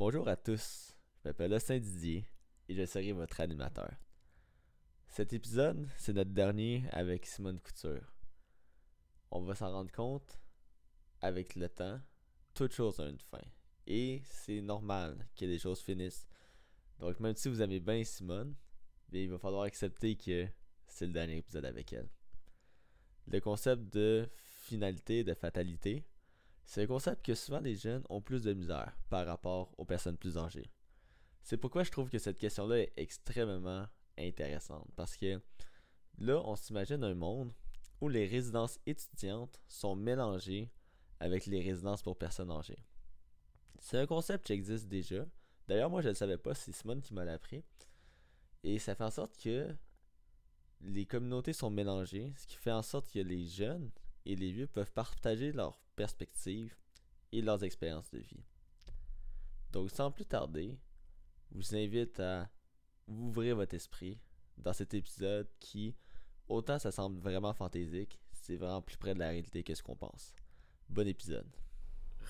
Bonjour à tous, je m'appelle Austin Didier et je serai votre animateur. Cet épisode, c'est notre dernier avec Simone Couture. On va s'en rendre compte avec le temps, toute chose a une fin. Et c'est normal que les choses finissent. Donc même si vous aimez bien Simone, il va falloir accepter que c'est le dernier épisode avec elle. Le concept de finalité, de fatalité, c'est un concept que souvent les jeunes ont plus de misère par rapport aux personnes plus âgées. C'est pourquoi je trouve que cette question-là est extrêmement intéressante. Parce que là, on s'imagine un monde où les résidences étudiantes sont mélangées avec les résidences pour personnes âgées. C'est un concept qui existe déjà. D'ailleurs, moi, je ne le savais pas, c'est Simone qui m'a l'appris. Et ça fait en sorte que les communautés sont mélangées, ce qui fait en sorte que les jeunes et les vieux peuvent partager leurs perspectives et leurs expériences de vie. Donc sans plus tarder, je vous invite à ouvrir votre esprit dans cet épisode qui, autant ça semble vraiment fantaisique, c'est vraiment plus près de la réalité que ce qu'on pense. Bon épisode.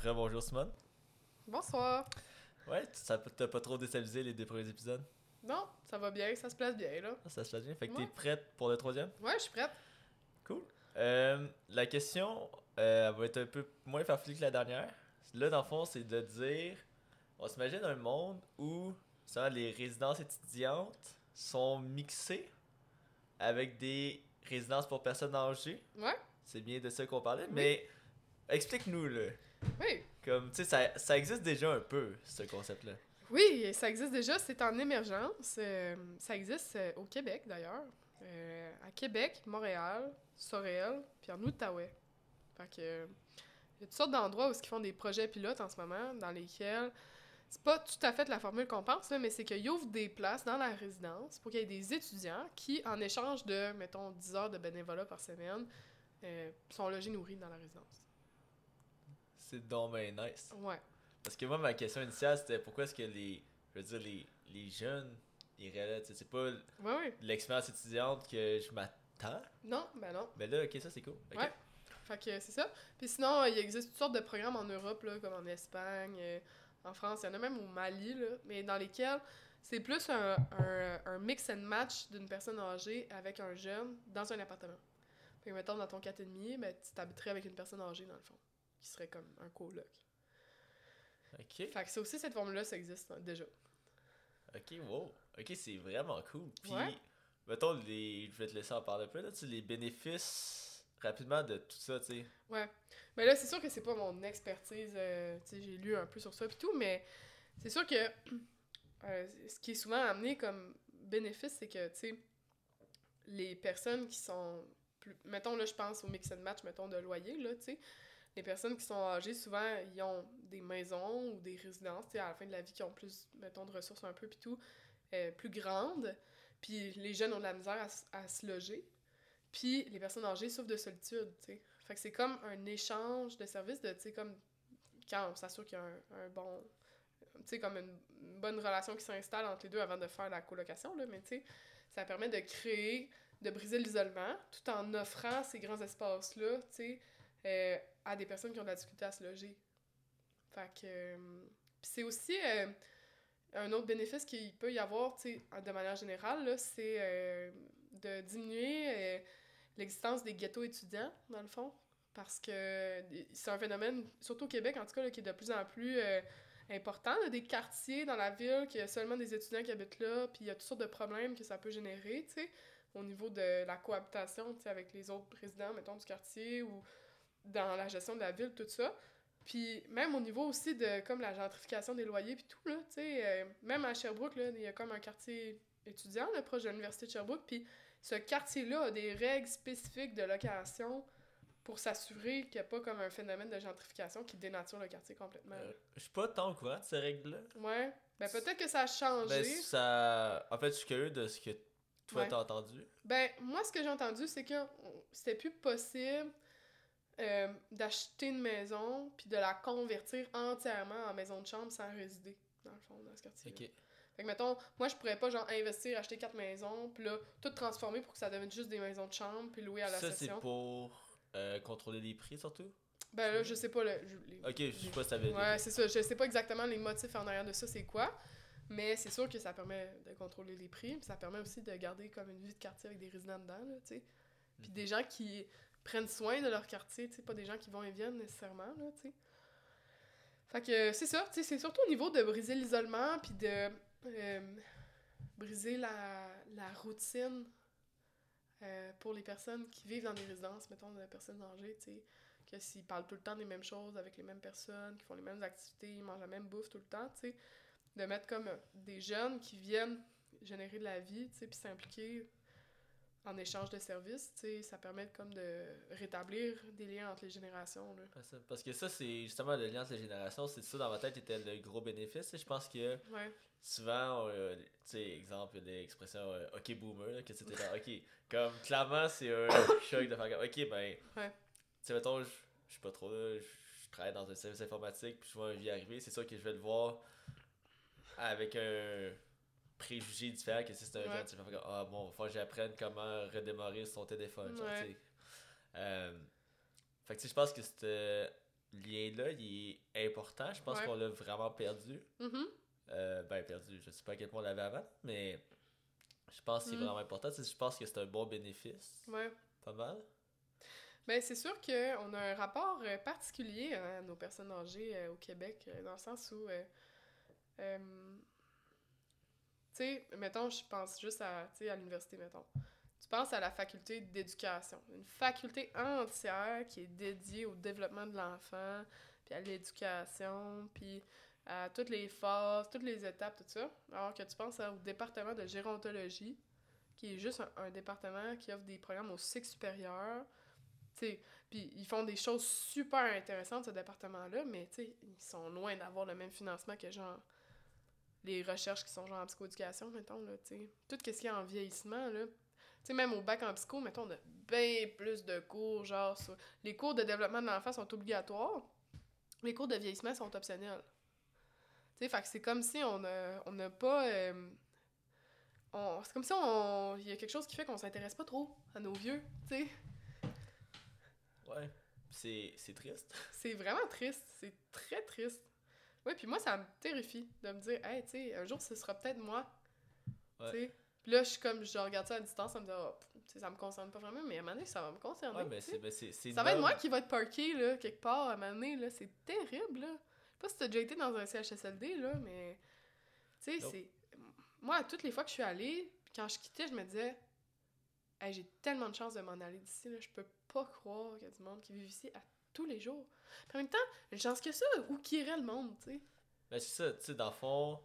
Rebonjour Simone. Bonsoir. Ouais, ça t'a pas trop déstabilisé les deux premiers épisodes? Non, ça va bien, ça se place bien là. Ah, ça se place bien. Fait que t'es prête pour le troisième? Ouais, je suis prête. Cool. Euh, la question euh, va être un peu moins farfelue que la dernière. Là, dans le fond, c'est de dire on s'imagine un monde où ça, les résidences étudiantes sont mixées avec des résidences pour personnes âgées. Ouais. C'est bien de ça qu'on parlait, mais explique-nous, là. Oui. Comme, tu sais, ça, ça existe déjà un peu, ce concept-là. Oui, ça existe déjà, c'est en émergence. Euh, ça existe au Québec, d'ailleurs. à Québec, Montréal, Sorel, puis en Outaouais. Fait que, il y a toutes sortes d'endroits où ils font des projets pilotes en ce moment, dans lesquels c'est pas tout à fait la formule qu'on pense, mais c'est qu'ils ouvrent des places dans la résidence pour qu'il y ait des étudiants qui, en échange de, mettons, 10 heures de bénévolat par semaine, euh, sont logés nourris dans la résidence. C'est donc nice. Ouais. Parce que moi, ma question initiale, c'était pourquoi est-ce que les, je veux dire, les, les jeunes iraient là, c'est pas l'expérience étudiante que je m'attends? Non, ben non. Ben là, ok, ça c'est cool. Ouais. Fait que c'est ça. Puis sinon, il existe toutes sortes de programmes en Europe, là, comme en Espagne, euh, en France, il y en a même au Mali, là, mais dans lesquels c'est plus un, un, mix and match d'une personne âgée avec un jeune dans un appartement. Fait que, mettons, dans ton 4,5, ben, tu t'habiterais avec une personne âgée, dans le fond, qui serait comme un coloc. OK. Fait que c'est aussi cette formule-là, ça existe hein, déjà. OK, wow. OK, c'est vraiment cool. Puis, mettons, les... je vais te laisser en parler un peu, là, les bénéfices rapidement de tout ça, tu sais. Ouais. Mais là, c'est sûr que c'est pas mon expertise, euh, tu sais, j'ai lu un peu sur ça et tout, mais c'est sûr que euh, ce qui est souvent amené comme bénéfice, c'est que, tu sais, les personnes qui sont plus... Mettons, là, je pense au mix and match, mettons, de loyer, là, tu sais, les personnes qui sont âgées, souvent, ils ont des maisons ou des résidences, tu sais, à la fin de la vie, qui ont plus, mettons, de ressources un peu, puis tout, euh, plus grandes. Puis les jeunes ont de la misère à, se loger. Puis les personnes âgées souffrent de solitude, tu sais. Fait que c'est comme un échange de services de, tu sais, comme quand on s'assure qu'il y a un, bon... Tu sais, comme une, bonne relation qui s'installe entre les deux avant de faire la colocation, là. Mais tu sais, ça permet de créer, de briser l'isolement, tout en offrant ces grands espaces-là, tu sais, euh, à des personnes qui ont de la difficulté à se loger. Fait que... Euh, c'est aussi... Euh, un autre bénéfice qu'il peut y avoir, de manière générale, c'est de diminuer l'existence des ghettos étudiants, dans le fond. Parce que c'est un phénomène, surtout au Québec, en tout cas, qui est de plus en plus euh, important. A des quartiers dans la ville, qu'il y a seulement des étudiants qui habitent là, puis il y a toutes sortes de problèmes que ça peut générer, tu sais, au niveau de la cohabitation, tu sais, avec les autres résidents, mettons, du quartier, ou dans la gestion de la ville, tout ça. Puis même au niveau aussi de comme la gentrification des loyers puis tout, là, tu sais, euh, même à Sherbrooke, là, il y a comme un quartier étudiant, là, proche de l'université de Sherbrooke, puis ce quartier-là a des règles spécifiques de location pour s'assurer qu'il n'y a pas comme un phénomène de gentrification qui dénature le quartier complètement. Euh, je suis pas tant courant de ces règles-là. Ouais. Ben peut-être que ça a changé. Ben ça... En fait, je suis curieux de ce que toi t'as entendu. Ben, moi, ce que j'ai entendu, c'est que c'était plus possible euh, d'acheter une maison puis de la convertir entièrement en maison de chambre sans résider, dans le fond, dans ce quartier. OK. Fait que, mettons, moi, je pourrais pas, genre, investir, acheter quatre maisons, puis là, tout transformer pour que ça devienne juste des maisons de chambre, puis louer à la Ça, c'est pour euh, contrôler les prix, surtout? Ben là, je sais pas. Le, les- Ok, je sais pas si t'avais. Ouais, c'est ça. Je sais pas exactement les motifs en arrière de ça, c'est quoi. Mais c'est sûr que ça permet de contrôler les prix. Puis ça permet aussi de garder comme une vie de quartier avec des résidents dedans, là, tu sais. Puis Mhm. des gens qui prennent soin de leur quartier, tu sais, pas des gens qui vont et viennent nécessairement, là, tu sais. Fait que c'est ça, tu sais, c'est surtout au niveau de briser l'isolement, puis de euh, briser la, la routine euh, pour les personnes qui vivent dans des résidences, mettons, de personnes âgées, tu sais que s'ils parlent tout le temps des mêmes choses avec les mêmes personnes, qui font les mêmes activités, ils mangent la même bouffe tout le temps, tu sais, de mettre comme euh, des jeunes qui viennent générer de la vie, tu sais, puis s'impliquer en échange de services, tu sais, ça permet comme de rétablir des liens entre les générations, là. Parce- que ça, c'est justement le lien entre les générations, c'est ça dans ma tête était le gros bénéfice. Je pense que Ouais, souvent, euh, tu sais, exemple, expressions euh, OK boomer, là, que c'était OK. Comme clairement, c'est un choc de faire comme OK, ben. Ouais. Tu sais, mettons, je suis pas trop là, je je travaille dans un service informatique, puis je vois un vie arriver, c'est sûr que je vais le voir avec un préjugé différent que si c'est un Ouais. jeune, tu Ah bon, falloir que j'apprenne comment redémarrer son téléphone. genre, Ouais. Euh, fait que je pense que ce lien-là, il est important. Je pense Ouais. qu'on l'a vraiment perdu. Mhm. Euh, ben, perdu. Je sais pas à quel point on l'avait avant, mais je pense que c'est Mm. vraiment important. Je pense que c'est un bon bénéfice. ouais. Pas mal. Ben, c'est sûr qu'on a un rapport euh, particulier hein, à nos personnes âgées euh, au Québec, dans le sens où, euh, tu sais, mettons, je pense juste à, à l'université, mettons. Tu penses à la faculté d'éducation, une faculté entière qui est dédiée au développement de l'enfant, puis à l'éducation, puis à toutes les phases, toutes les étapes, tout ça. Alors que tu penses au département de gérontologie, qui est juste un, département qui offre des programmes au cycle supérieur. Puis ils font des choses super intéressantes, ce département-là, mais ils sont loin d'avoir le même financement que genre les recherches qui sont genre en psychoéducation, mettons, là, tu sais. Tout ce qui est en vieillissement, là. Tu sais, même au bac en psycho, mettons, on a bien plus de cours, genre, sur... les cours de développement de l'enfant sont obligatoires, les cours de vieillissement sont optionnels. Tu sais, fait que c'est comme si on n'a on a pas... euh, on- C'est comme si on... il y a quelque chose qui fait qu'on s'intéresse pas trop à nos vieux, tu sais. Ouais. C'est c'est triste. C'est vraiment triste. C'est très triste. Ouais, puis moi, ça me terrifie de me dire, hey, tu sais, un jour, ce sera peut-être moi. Ouais. Tu sais. Puis là, je suis comme, je regarde ça à distance, ça me dit, oh, ça me concerne pas vraiment, mais à un moment donné, ça va me concerner. Ouais, mais ben, Ça va être moi qui va être parké, là, quelque part, à un moment donné, là. C'est terrible, là. Je sais pas si t'as déjà été dans un CHSLD, là, mais. Tu sais, c'est. Moi, toutes les fois que je suis allée, quand je quittais, je me disais, hey, j'ai tellement de chance de m'en aller d'ici, là. Je peux pas croire qu'il y a du monde qui vit ici à tous les jours. Puis en même temps, une chance que ça, où qui irait le monde, tu sais? Ben, c'est ça, tu sais, dans le fond,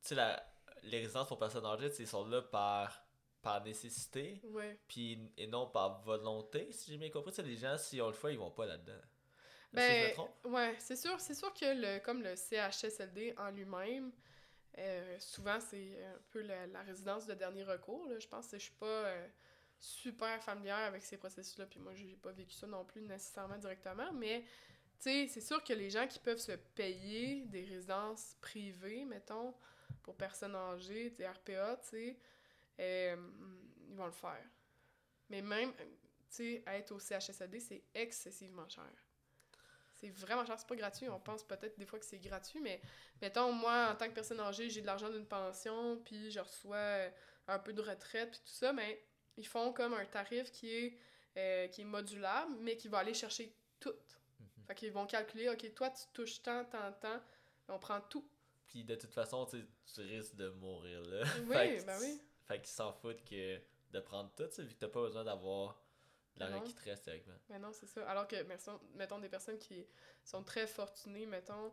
tu sais, la- les résidences pour personnes âgées, ils sont là par, par nécessité, Ouais. puis et non par volonté, si j'ai bien compris. Tu sais, les gens, s'ils ont le choix, ils vont pas là-dedans. Ben? Ouais, c'est sûr, c'est sûr que le, comme le CHSLD en lui-même, euh, souvent c'est un peu la, la résidence de dernier recours. là. Je pense que je suis pas euh, super familière avec ces processus-là, puis moi j'ai pas vécu ça non plus nécessairement directement, mais tu sais, c'est sûr que les gens qui peuvent se payer des résidences privées, mettons, pour personnes âgées, sais, RPA, tu sais, euh, ils vont le faire. Mais même, euh, tu sais, être au CHSLD, c'est excessivement cher. C'est vraiment cher, c'est pas gratuit. On pense peut-être des fois que c'est gratuit, mais mettons, moi, en tant que personne âgée, j'ai de l'argent d'une pension, puis je reçois euh, un peu de retraite, puis tout ça, mais ils font comme un tarif qui est, euh, qui est modulable, mais qui va aller chercher tout. Mhm. Fait qu'ils vont calculer, OK, toi, tu touches tant, tant, tant, on prend tout. Puis de toute façon, tu risques de mourir là. Oui, Fait ben oui. Fait qu'ils s'en foutent que de prendre tout, vu que t'as pas besoin d'avoir de l'argent qui te reste théoriquement. Mais non, c'est ça. Alors que, mettons, mettons, des personnes qui sont très fortunées, mettons,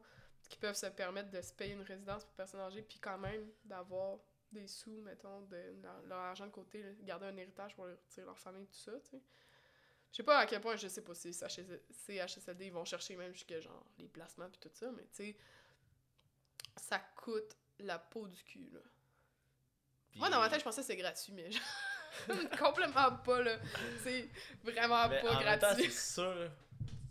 qui peuvent se permettre de se payer une résidence pour personnes âgées, puis quand même d'avoir des sous, mettons, de leur, leur argent de côté, là, garder un héritage pour leur, leur famille, tout ça, tu sais. Je sais pas à quel point, je sais pas si CHSLD, ils vont chercher même jusqu'à, genre, les placements puis tout ça, mais tu sais, ça coûte la peau du cul, là. Moi, dans ma tête, je pensais que c'était gratuit, mais genre, complètement pas, là. C'est vraiment Mais pas en gratuit. c'est sûr.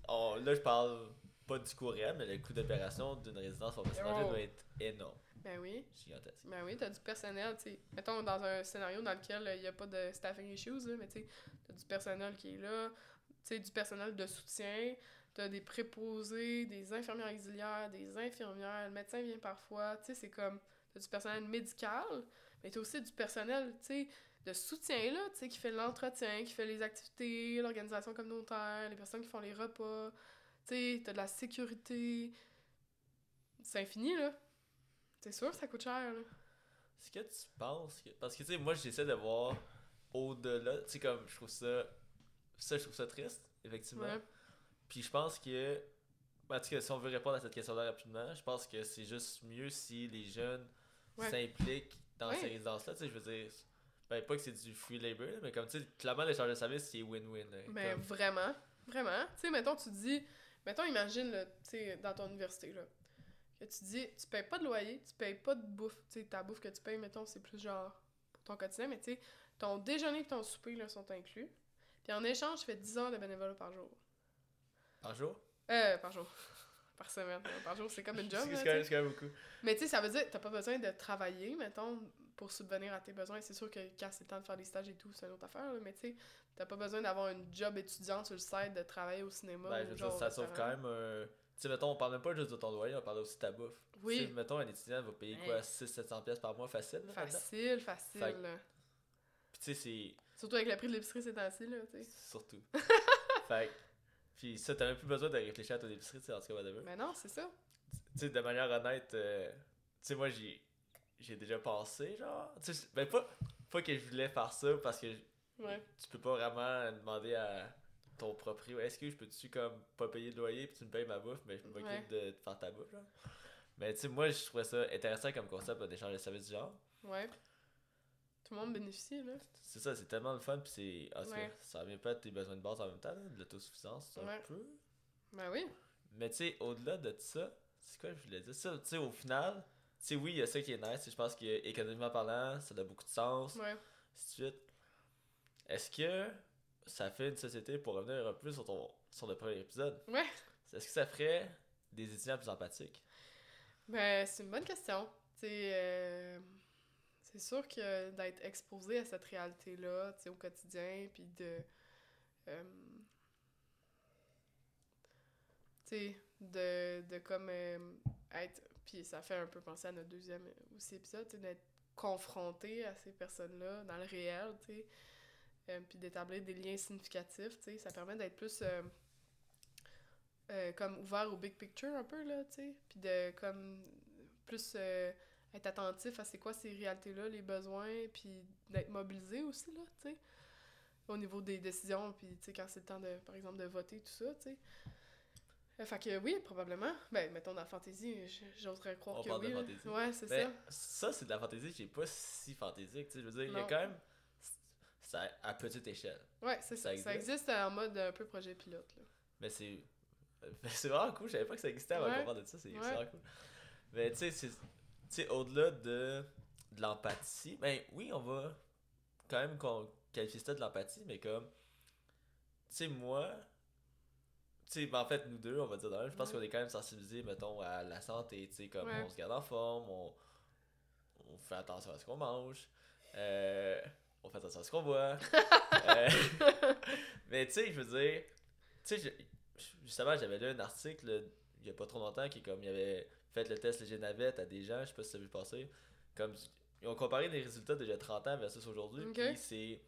là, je parle pas du coût réel, mais le coût d'opération d'une résidence pour Oh. doit être énorme. Ben oui. Gigantesque. Ben oui, t'as du personnel, tu sais. Mettons dans un scénario dans lequel il n'y a pas de staffing issues, là, mais tu sais, t'as du personnel qui est là. Tu sais, du personnel de soutien, t'as des préposés, des infirmières auxiliaires, des infirmières, le médecin vient parfois, tu sais, c'est comme, t'as du personnel médical, mais t'as aussi du personnel, tu sais, de soutien, là, tu sais, qui fait l'entretien, qui fait les activités, l'organisation communautaire, les personnes qui font les repas, tu sais, t'as de la sécurité. C'est infini, là. C'est sûr que ça coûte cher, là? Est-ce que tu penses que. Parce que, tu sais, moi, j'essaie de voir au-delà. Tu sais, comme, je trouve ça. Ça, je trouve ça triste, effectivement. Ouais. Puis je pense que. En tout cas, si on veut répondre à cette question-là rapidement, je pense que c'est juste mieux si les jeunes Ouais. s'impliquent dans Ouais. ces résidences-là. Tu sais, je veux dire. Ben, pas que c'est du free labor, là, mais comme, tu sais, clairement, l'échange de services, c'est win-win. là. Mais Comme- vraiment, vraiment. Tu sais, mettons, tu dis, mettons, imagine, tu sais, dans ton université, là, que tu dis, tu payes pas de loyer, tu payes pas de bouffe. Tu sais, ta bouffe que tu payes, mettons, c'est plus genre pour ton quotidien, mais tu sais, ton déjeuner et ton souper, là, sont inclus. Puis en échange, tu fais 10 heures de bénévolat par jour. Par jour? Euh, par jour. par semaine. Par jour, c'est comme une job, C'est quand, même- beaucoup. Mais tu sais, ça veut dire que t'as pas besoin de travailler, mettons, pour subvenir à tes besoins. C'est sûr que quand c'est le temps de faire des stages et tout, c'est une autre affaire, là, mais tu sais, t'as pas besoin d'avoir une job étudiante sur le site, de travailler au cinéma. Ben, ou je veux genre dire, au ça sauve quand même un. Tu sais, mettons, on parle même pas juste de ton loyer, on parle aussi de ta bouffe. Oui. Tu sais, mettons, un étudiant va payer quoi 600-700$ pièces par mois facile. là? Facile, facile. Fait. Puis tu sais, c'est. Surtout avec le prix de l'épicerie ces temps-ci, là, tu sais. Surtout. fait que- Puis ça, t'as même plus besoin de réfléchir à ton épicerie, tu sais, en tout cas, whatever. Mais non, c'est ça. Tu sais, de manière honnête, euh, tu sais, moi, j'ai. J'ai déjà pensé, genre. Tu sais, ben, pas, pas que je voulais faire ça parce que Ouais. tu peux pas vraiment demander à ton proprio est-ce que je peux-tu comme pas payer de loyer puis tu me payes ma bouffe mais je m'occupe Ouais. de, de faire ta bouffe genre mais tu sais moi je trouvais ça intéressant comme concept d'échange de services du genre Ouais. Tout le monde bénéficie, là. c'est ça c'est tellement le fun puis c'est Ouais. ça revient pas à tes besoins de base en même temps là, de l'autosuffisance un Ouais. peu Ben oui. mais tu sais au-delà de ça c'est quoi je voulais dire? Ça tu sais au final tu sais oui il y a ça qui est nice je pense que économiquement parlant ça a beaucoup de sens Ouais. ainsi de suite. Est-ce que ça fait une société, pour revenir un peu sur, ton, sur le premier épisode, Ouais. est-ce que ça ferait des étudiants plus empathiques? Ben, c'est une bonne question. Euh, c'est sûr que d'être exposé à cette réalité-là, au quotidien, puis de. euh, tu sais, de, de comme euh, être. Puis ça fait un peu penser à notre deuxième aussi épisode, d'être confronté à ces personnes-là dans le réel, tu sais. Euh, puis d'établir des liens significatifs, tu sais. Ça permet d'être plus. euh, euh, comme ouvert au big picture un peu là tu sais puis de comme plus euh, être attentif à c'est quoi ces réalités là les besoins puis d'être mobilisé aussi là tu sais au niveau des décisions puis tu sais quand c'est le temps de par exemple de voter tout ça tu sais fait que oui probablement ben mettons dans la fantaisie j'oserais croire On que parle oui ouais c'est Mais ça ça, c'est de la fantaisie qui est pas si fantaisique. tu sais, Je veux dire, il y a quand même. À petite échelle. ouais c'est ça Ça ça existe en mode un peu projet pilote là Mais c'est. c'est vraiment cool. Je savais pas que ça existait avant Ouais. qu'on parle de ça. C'est Ouais. vraiment cool. Mais tu sais, c'est- tu sais, au-delà de, de l'empathie, ben oui, on va quand même qu'on qualifier ça de l'empathie, mais comme. Tu sais, moi. Tu sais, ben en fait, nous deux, on va dire je pense Ouais. qu'on est quand même sensibilisés, mettons, à la santé. Tu sais, comme on se garde en forme, on, on fait attention à ce qu'on mange, euh, on fait attention à ce qu'on boit. Euh, mais tu sais, je veux dire, tu sais, justement, j'avais lu un article il y a pas trop longtemps qui, comme, il avait fait le test léger navette à des gens, je sais pas si ça a vu passer, comme, ils ont comparé les résultats a 30 ans versus aujourd'hui, Ok. puis c'est,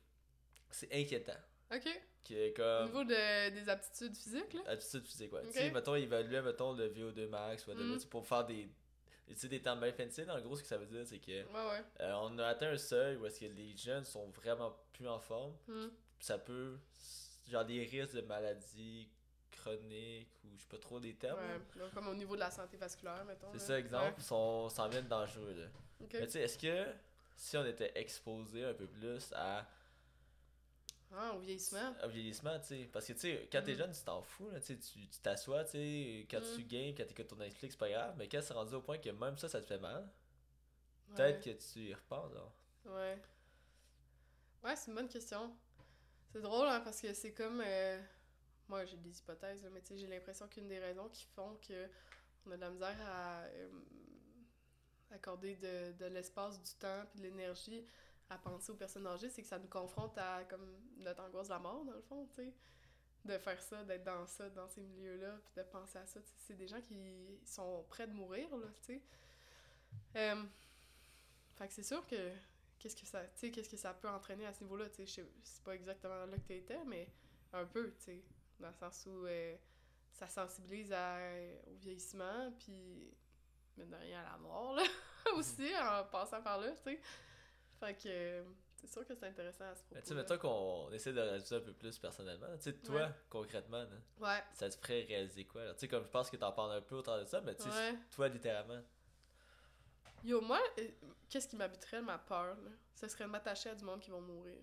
c'est inquiétant. ok Que, au comme, niveau de, des aptitudes physiques là attitude physique, ouais. Tu sais, mettons, ils évaluaient, mettons, le VO2 max, ou Mm. pour faire des, tu sais, des termes bien fancy, en gros, ce que ça veut dire, c'est que, ouais ouais. euh, on a atteint un seuil où est-ce que les jeunes sont vraiment plus en forme, Hmm. ça peut genre des risques de maladies chroniques ou je sais pas trop des termes ouais comme au niveau de la santé vasculaire mettons c'est ça exemple sont s'en viennent dangereux là. Mais tu sais est-ce que si on était exposé un peu plus à, ah au vieillissement au vieillissement tu sais parce que tu sais quand t'es Mhm. jeune tu t'en fous là tu t'assois tu sais quand tu games quand t'écoutes ton Netflix c'est pas grave mais quand c'est rendu au point que même ça ça te fait mal Ouais. peut-être que tu y repenses là. Ouais. Ouais, c'est une bonne question. C'est drôle, hein, parce que c'est comme. euh, Moi, j'ai des hypothèses, mais tu sais, j'ai l'impression qu'une des raisons qui font que on a de la misère à euh, accorder de, de l'espace, du temps, puis de l'énergie à penser aux personnes âgées, c'est que ça nous confronte à comme notre angoisse de la mort, dans le fond, tu sais. de faire ça, d'être dans ça, dans ces milieux-là, puis de penser à ça. C'est des gens qui sont prêts de mourir, là, tu sais. Euh, fait que c'est sûr que qu'est-ce que ça qu'est-ce que ça peut entraîner à ce niveau-là, tu sais, c'est pas exactement là que tu étais, mais un peu, tu sais, dans le sens où euh, ça sensibilise au vieillissement, puis mine de rien à la mort, là, aussi, en passant par là, tu sais. Fait que c'est sûr que c'est intéressant à ce propos. Tu sais, mettons qu'on essaie de réaliser un peu plus personnellement. Tu sais, toi, concrètement, ouais. ça te ferait réaliser quoi? Tu sais, comme je pense que t'en parles un peu autour de ça, mais tu sais, toi, littéralement. Yo, moi, euh, qu'est-ce qui m'habiterait ma peur, là? Ce serait de m'attacher à du monde qui vont mourir.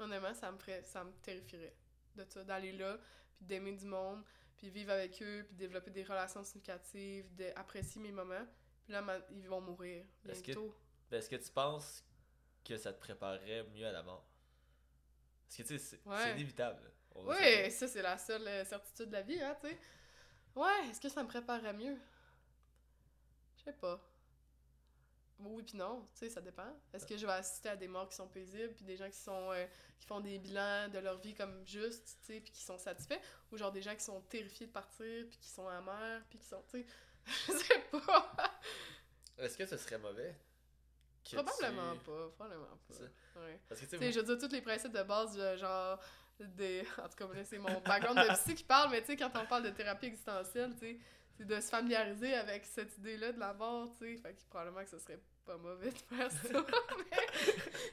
Honnêtement, ça me ferait, ça me terrifierait de ça, d'aller là, puis d'aimer du monde, puis vivre avec eux, puis développer des relations significatives, d'apprécier mes moments. Puis là, ils vont mourir bientôt. Est-ce que, est que tu penses que ça te préparerait mieux à la mort. Parce que, tu sais, c'est inévitable. Oui, ça, c'est la seule euh, certitude de la vie, hein, tu sais. Ouais, est-ce que ça me préparerait mieux? Je sais pas. Oui puis non, tu sais, ça dépend. Est-ce que je vais assister à des morts qui sont paisibles, puis des gens qui sont euh, qui font des bilans de leur vie comme juste, tu sais, puis qui sont satisfaits, ou genre des gens qui sont terrifiés de partir, puis qui sont amers, puis qui sont, tu sais, je sais pas. Est-ce que ce serait mauvais? Probablement pas, probablement pas. Ouais. Parce que tu sais, je veux dire, tous les principes de base, genre, des... en tout cas, c'est mon background de psy qui parle, mais tu sais, quand on parle de thérapie existentielle, tu sais, c'est de se familiariser avec cette idée-là de la mort, tu sais. Fait que probablement que ce serait pas mauvais de faire ça, mais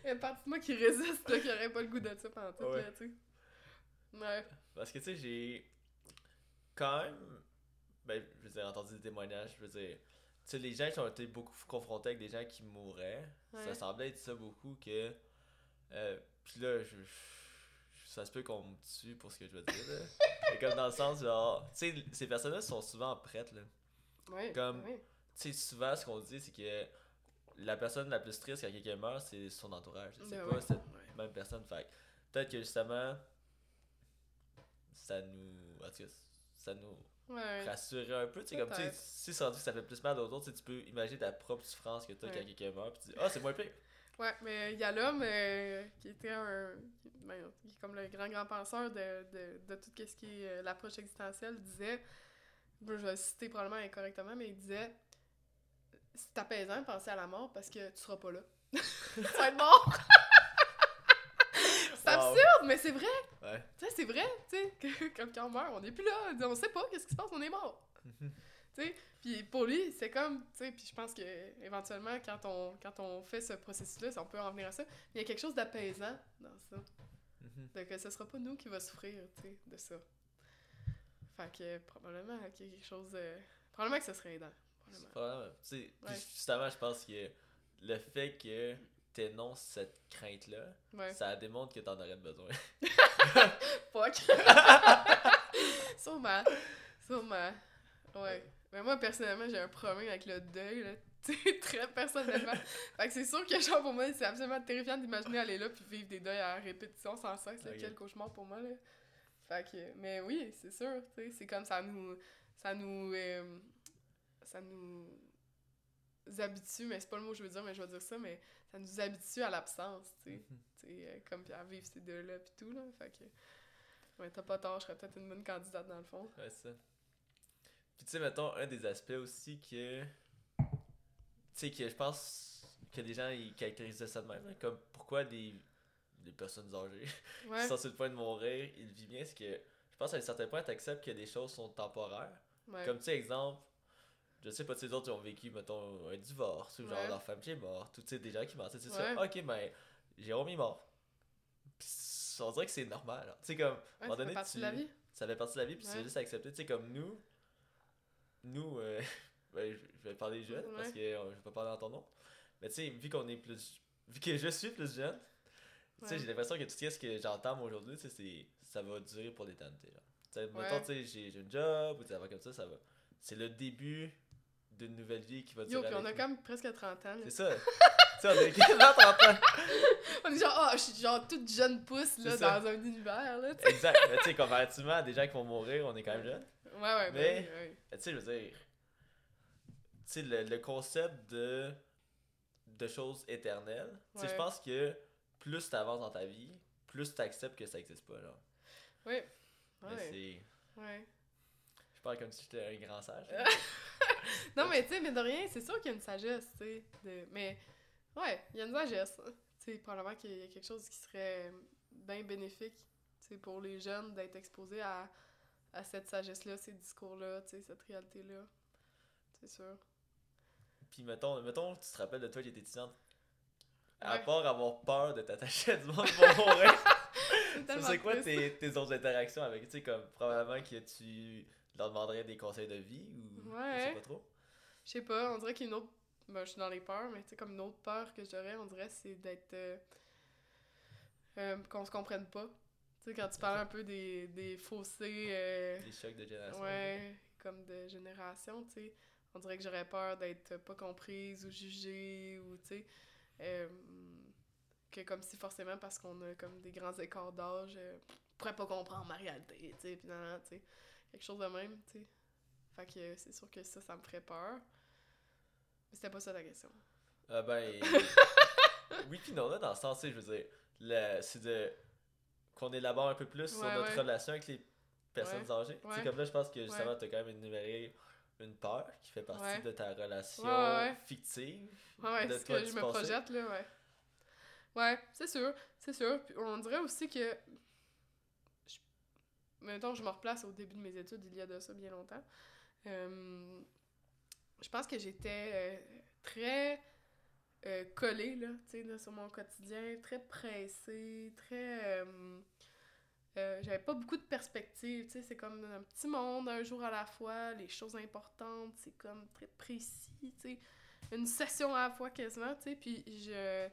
il y a une partie de moi qui résiste, là, qui aurait pas le goût de ça pendant tout, ouais. là, tu sais. Ouais. Parce que, tu sais, j'ai quand même, ben, je veux dire, entendu des témoignages, je veux dire sais, les gens qui ont été beaucoup confrontés avec des gens qui mouraient, ça semblait être ça beaucoup que. Euh, puis là, je, ça se peut qu'on me tue pour ce que je veux dire. Là. Mais comme dans le sens, genre, tu sais, ces personnes-là sont souvent prêtes. Là. Ouais, comme, tu sais, souvent, ce qu'on dit, c'est que la personne la plus triste quand quelqu'un meurt, c'est son entourage. C'est ben pas cette même personne. Fait peut-être que justement, ça nous. En tout cas, ça nous ouais. rassurer un peu. Tu sais, comme, tu sais, si ça, ça fait plus mal aux autres, tu peux imaginer ta propre souffrance que t'as ouais. quand quelqu'un meurt, puis tu dis, ah, oh, c'est moins pire. Ouais, mais il y a l'homme euh, qui était un. Ben, qui est comme le grand, grand penseur de, de, de tout ce qui est euh, l'approche existentielle, disait. Je vais citer probablement incorrectement, mais il disait C'est apaisant de penser à la mort parce que tu seras pas là. tu vas être mort! C'est absurde, mais c'est vrai! Ouais. Tu sais, c'est vrai, tu sais, que quand on meurt, on n'est plus là, on sait pas qu'est-ce qui se passe, on est mort. tu sais, puis pour lui, c'est comme, tu sais, puis je pense que éventuellement, quand on, quand on fait ce processus-là, on peut en venir à ça, il y a quelque chose d'apaisant dans ça. Mm Donc, ce sera pas nous qui va souffrir, tu sais, de ça. Fait que probablement qu'il y a quelque chose de... Probablement que ce serait aidant. Probablement. Tu sais, justement, je pense que le fait que t'énonces cette crainte-là, ça démontre que t'en aurais besoin. Fuck. sûrement. Sûrement. Ouais. Mais moi, personnellement, j'ai un problème avec le deuil, là. très personnellement. fait que c'est sûr que, genre, pour moi, c'est absolument terrifiant d'imaginer aller là puis vivre des deuils à répétition sans cesse. Okay. Quel cauchemar pour moi, là. Fait que, mais oui, c'est sûr, tu sais, c'est comme ça nous. Ça nous. Euh, ça nous habitue, mais c'est pas le mot que je veux dire, mais je vais dire ça, mais ça nous habitue à l'absence, tu sais. Mm comme à vivre ces deux-là, pis tout, là. Fait que. Ouais, t'as pas tort, je serais peut-être une bonne candidate dans le fond. Ouais, ça. Puis tu sais, mettons, un des aspects aussi que. Tu sais, que je pense que des gens ils caractérisent ça de même, comme pourquoi des, des personnes âgées ouais. qui sont sur le point de mourir, ils vivent bien, c'est que je pense à un certain point, t'acceptes que des choses sont temporaires. Comme tu sais, exemple, je sais pas, si les autres ont vécu, mettons, un divorce, ou genre leur femme qui est morte, ou tu sais, des gens qui meurent, c'est ça. Ok, mais Jérôme est mort. Pis on dirait que c'est normal. Tu sais, comme, à un moment donné, ça fait partie de la vie. Ça fait partie de la vie, puis c'est juste accepter. Tu sais, comme nous, nous, euh, ben, je vais parler jeune, parce que euh, je vais pas parler en ton nom. Mais tu sais, vu qu'on est plus. Vu que je suis plus jeune, tu sais, j'ai l'impression que tout ce que j'entends aujourd'hui, tu sais, ça va durer pour l'éternité. Tu sais, mettons, tu sais, j'ai un job, ou tu sais, comme ça, ça va. C'est le début d'une nouvelle vie qui va durer. Yo, puis on a quand même presque 30 ans. C'est ça. tu sais, on a 30 ans. on est genre, oh, je suis genre toute jeune pousse là, dans un univers. Là, exact. Mais tu sais, comparativement à des gens qui vont mourir, on est quand même jeunes. Ouais, ouais, mais. Ouais, tu sais, je veux dire. Tu sais, le, le, concept de, de choses éternelles, tu sais, je pense que plus tu avances dans ta vie, plus tu acceptes que ça existe pas, genre. Oui. Mais Ouais. c'est. Ouais. Comme si j'étais un grand sage. Non, mais tu sais, mais de rien, c'est sûr qu'il y a une sagesse, tu sais. de- Mais, ouais, il y a une sagesse. hein. Tu sais, probablement qu'il y a quelque chose qui serait bien bénéfique, tu sais, pour les jeunes d'être exposés à, à cette sagesse-là, ces discours-là, tu sais, cette réalité-là. C'est sûr. Puis mettons, mettons, tu te rappelles de toi qui étais étudiante. À Ouais. part avoir peur de t'attacher à du monde pour mourir, c'est quoi tes, tes autres interactions avec, tu sais, comme probablement que tu leur demanderais des conseils de vie ou je sais Ouais. pas trop. Je sais pas, on dirait qu'il y a une autre. Ben, je suis dans les peurs, mais tu sais, comme une autre peur que j'aurais, on dirait, c'est d'être. euh, euh, qu'on se comprenne pas. Tu sais, quand tu parles un peu des, des fossés. euh, Des chocs de génération. ouais, comme de génération, tu sais. On dirait que j'aurais peur d'être pas comprise ou jugée ou, tu sais. euh, que comme si forcément, parce qu'on a comme des grands écarts d'âge, on pourrait pas comprendre ma réalité, tu sais. Puis non, non, tu sais. Quelque chose de même, tu sais. Fait que euh, c'est sûr que ça, ça me ferait peur. Mais c'était pas ça la question. Ah ben. oui, puis non, là, dans le sens, je veux dire, c'est de. qu'on élabore un peu plus sur notre ouais. relation avec les personnes âgées. Tu sais, comme là, je pense que justement, t'as quand même énuméré une peur qui fait partie de ta relation fictive. Ouais, ouais, de c'est ce que je me projette, là, ouais. Ouais, c'est sûr, c'est sûr. Puis on dirait aussi que... Mettons, je me replace au début de mes études, il y a de ça bien longtemps. Euh, Je pense que j'étais euh, très euh, collée, là, sur mon quotidien, très pressée, très... j'avais pas beaucoup de perspectives, c'est comme un petit monde, un jour à la fois, les choses importantes, c'est comme très précis, une session à la fois quasiment, tu sais, puis je,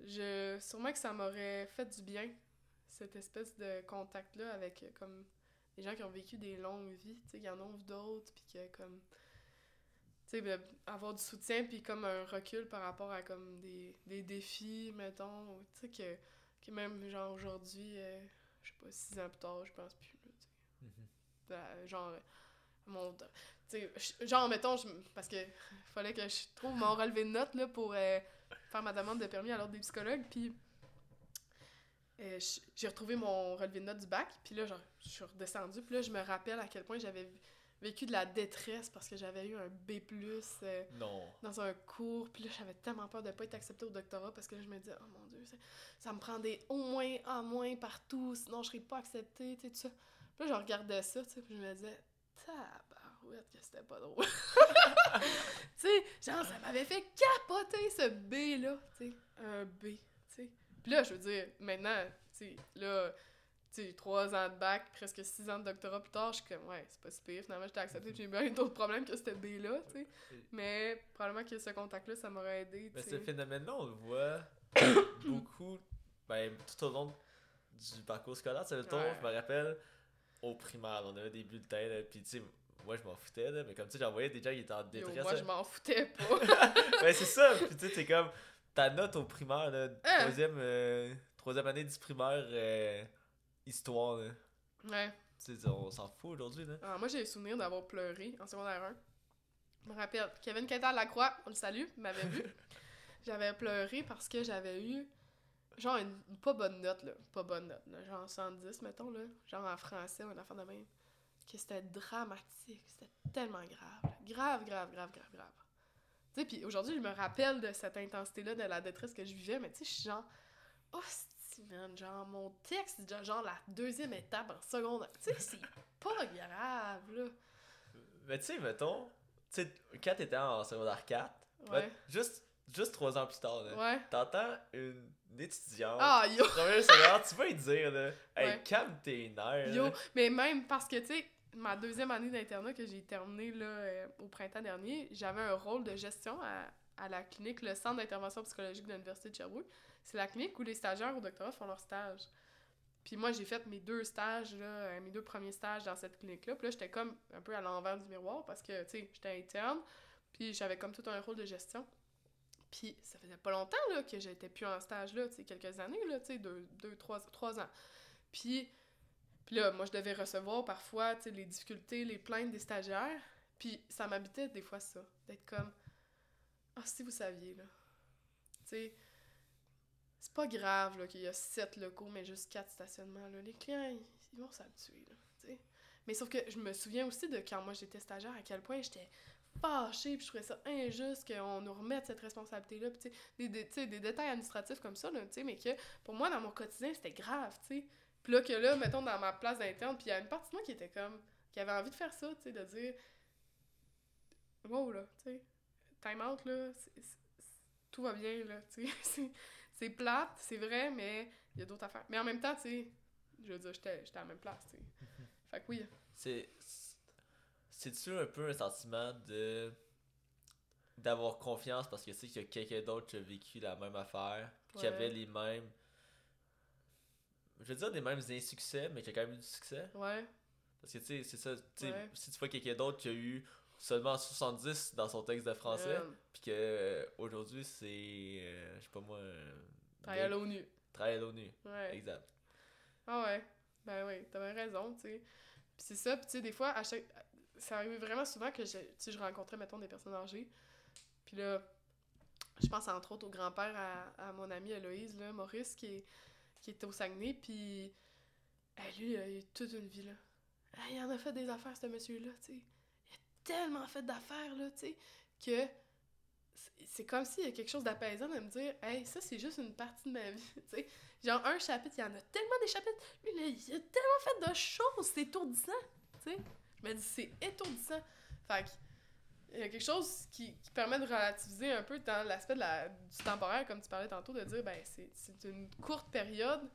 je, sûrement que ça m'aurait fait du bien, cette espèce de contact-là avec, euh, comme, des gens qui ont vécu des longues vies, tu sais, y en a d'autres, puis que, comme, tu sais, ben, avoir du soutien, puis comme un recul par rapport à, comme, des, des défis, mettons, tu sais, que, que même, genre, aujourd'hui, euh, je sais pas, six ans plus tard, je pense plus, là, tu sais. Mhm. Ben, genre mon genre mettons je, parce que fallait que je trouve mon relevé de notes là pour euh, faire ma demande de permis à l'ordre des psychologues puis euh, j'ai retrouvé mon relevé de notes du bac puis là genre je suis redescendue puis là je me rappelle à quel point j'avais vécu de la détresse parce que j'avais eu un B+ euh, Non. dans un cours, puis là, j'avais tellement peur de pas être acceptée au doctorat parce que là, je me disais, oh mon dieu, ça, ça me prend des au moins, en moins partout, sinon je serais pas acceptée, tu sais, tout ça. Puis là, je regardais ça, tu sais, puis je me disais, tabarouette, que c'était pas drôle. tu sais, genre, ça m'avait fait capoter ce B-là, tu sais, un B. Puis là, je veux dire, maintenant, tu sais, là, tu sais, trois ans de bac, presque six ans de doctorat plus tard, je suis comme, ouais, c'est pas si pire, finalement, j'étais acceptée, puis j'ai bien eu d'autres problèmes que ce B-là, tu sais. Mais probablement que ce contact-là, ça m'aurait aidé, Mais ce phénomène-là, on le voit beaucoup ben, tout au long du parcours scolaire. Tu sais, mettons, Ouais. je me rappelle, au primaire, on avait des bulletins, là, puis tu sais, moi je m'en foutais, là, mais comme tu sais, j'envoyais des gens qui étaient en Yo, détresse. moi, là. je m'en foutais pas. ben c'est ça, puis tu sais, c'est comme ta note au primaire, là, Hein? troisième, euh, troisième année du primaire, euh, histoire, là. ouais. Tu sais, on s'en fout aujourd'hui, là. Alors, moi, j'ai le souvenir d'avoir pleuré en secondaire 1. Je me rappelle, Kevin Quintal Lacroix, on le salue, il m'avait vu. j'avais pleuré parce que j'avais eu, genre, une, une pas bonne note, là. Pas bonne note, là. Genre 110, mettons, là. Genre en français ou un enfant de même. Que c'était dramatique. C'était tellement grave. là. Grave, grave, grave, grave, grave. Tu sais, puis aujourd'hui, je me rappelle de cette intensité-là, de la détresse que je vivais, mais tu sais, je suis genre, oh, man, genre, mon texte, genre, genre la deuxième étape en secondaire. Tu sais, c'est pas grave, là. Mais tu sais, mettons, tu sais, quand t'étais en secondaire 4, Ouais. ben, juste, juste trois ans plus tard, là, Ouais. t'entends une étudiante, Ah, yo! première secondaire, tu vas lui dire, là, hey, Ouais. calme tes nerfs. Yo! là. Mais même parce que, tu sais, ma deuxième année d'internat que j'ai terminée, là, euh, au printemps dernier, j'avais un rôle de gestion à, à la clinique, le Centre d'intervention psychologique de l'Université de Sherbrooke. C'est la clinique où les stagiaires au doctorat font leur stage. Puis moi, j'ai fait mes deux stages, là, euh, mes deux premiers stages dans cette clinique-là. Puis là, j'étais comme un peu à l'envers du miroir parce que, tu sais, j'étais interne. Puis j'avais comme tout un rôle de gestion. Puis ça faisait pas longtemps, là, que j'étais plus en stage, là, tu sais, quelques années, là, tu sais, deux, deux, trois, trois ans. Puis, puis là, moi, je devais recevoir parfois, tu sais, les difficultés, les plaintes des stagiaires. Puis ça m'habitait des fois ça, d'être comme, ah, si vous saviez, là. Tu sais, c'est pas grave là, qu'il y a sept locaux, mais juste quatre stationnements. Là. Les clients, ils, vont s'habituer. là, tu sais. Mais sauf que je me souviens aussi de quand moi j'étais stagiaire, à quel point j'étais fâchée, puis je trouvais ça injuste qu'on nous remette cette responsabilité-là. Puis tu sais, des, des, des détails administratifs comme ça, là, tu sais, mais que pour moi, dans mon quotidien, c'était grave, tu sais. Puis là, que là, mettons, dans ma place d'interne, puis il y a une partie de moi qui était comme, qui avait envie de faire ça, tu sais, de dire, wow, là, tu sais, time out, là, tout va bien, là, tu sais. C'est- plate, c'est vrai, mais il y a d'autres affaires. Mais en même temps, tu sais, je veux dire, j'étais à la même place, tu sais. Fait que oui. C'est. C'est-tu un peu un sentiment de. d'avoir confiance parce que tu sais qu'il y a quelqu'un d'autre qui a vécu la même affaire, qui avait les mêmes. Je veux dire des mêmes insuccès, mais qui a quand même eu du succès. Ouais, Parce que tu sais, c'est ça. tu sais, Ouais. Si tu vois quelqu'un d'autre qui a eu seulement 70 dans son texte de français, euh, puis que euh, aujourd'hui c'est. euh, je sais pas moi. euh, travailler à l'ONU. Travailler à l'ONU. Ouais. Exact. Ah ouais. Ben oui, t'as bien raison, tu sais. Puis c'est ça, puis tu sais, des fois, à chaque... ça arrivait vraiment souvent que je, je rencontrais, mettons, des personnes âgées. Puis là, je pense entre autres au grand-père à, à mon ami Héloïse, là, Maurice, qui, est, qui était au Saguenay, puis hey, lui, il a eu toute une vie, là. Hey, il en a fait des affaires, ce monsieur-là, tu sais. Il a tellement fait d'affaires, là, tu sais, que c'est- comme s'il y a quelque chose d'apaisant de me dire « Hey, ça, c'est juste une partie de ma vie, tu sais. » Genre, un chapitre, il y en a tellement des chapitres. Lui, là, il a tellement fait de choses, c'est étourdissant, tu sais. Je me dis, c'est étourdissant. Fait que, il y a quelque chose qui, qui permet de relativiser un peu dans l'aspect de la, du temporaire, comme tu parlais tantôt, de dire, ben, c'est c'est une courte période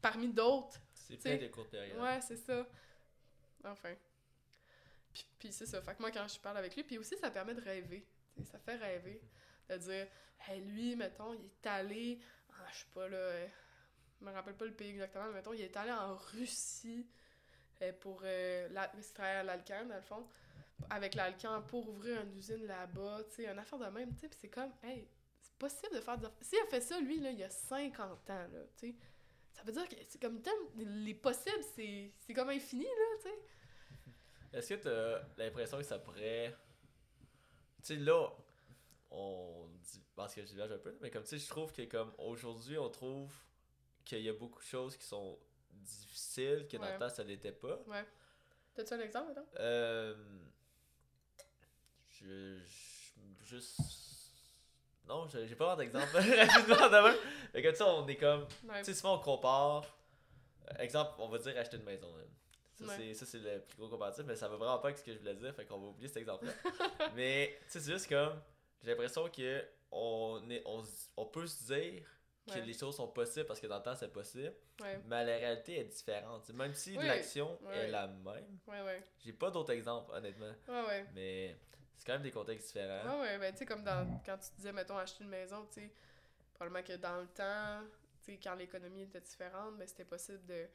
parmi d'autres. C'est plein de courtes périodes. Ouais, c'est ça. Enfin. Puis, puis c'est ça. Fait que moi, quand je parle avec lui, puis aussi, ça permet de rêver. T'sais, ça fait rêver. De dire, hey, lui, mettons, il est allé, ah, je sais pas, là, je me rappelle pas le pays exactement, mais mettons, il est allé en Russie euh, pour. Euh, la, l'Alcan, dans le fond, avec l'Alcan pour ouvrir une usine là-bas, tu sais, une affaire de même, tu sais, c'est comme, hey, c'est possible de faire des affaires. S'il a fait ça, lui, là, il y a 50 ans, là, tu sais. Ça veut dire que c'est comme. Les possibles, c'est c'est comme infini, là, tu sais. Est-ce que t'as l'impression que ça pourrait. Tu sais, là, on dit. Parce que je diverge un peu, mais comme tu sais, je trouve que comme aujourd'hui, on trouve qu'il y a beaucoup de choses qui sont difficiles, que dans le temps, ça l'était pas. Ouais. T'as-tu un exemple, maintenant? Euh. Je. je- Juste. Non, j'ai pas vraiment d'exemple rapidement demain. Mais comme ça, on est comme. Ouais. Tu sais, souvent on compare. euh, exemple, on va dire acheter une maison. là. Ça, Ouais. c'est- ça, c'est le plus gros comparatif, mais ça va vraiment pas avec ce que je voulais dire, fait qu'on va oublier cet exemple-là. mais, tu sais, c'est juste comme. J'ai l'impression que on, est, on, on peut se dire que Ouais. les choses sont possibles parce que dans le temps c'est possible, mais la réalité est différente. Tu sais, Même si Oui, l'action est la même, ouais, ouais. j'ai pas d'autres exemples, honnêtement. Ouais, ouais. Mais c'est quand même des contextes différents. Ouais, ouais, ben tu sais, comme dans, quand tu disais, mettons, acheter une maison, tu sais, probablement que dans le temps, tu sais, quand l'économie était différente, ben c'était possible de,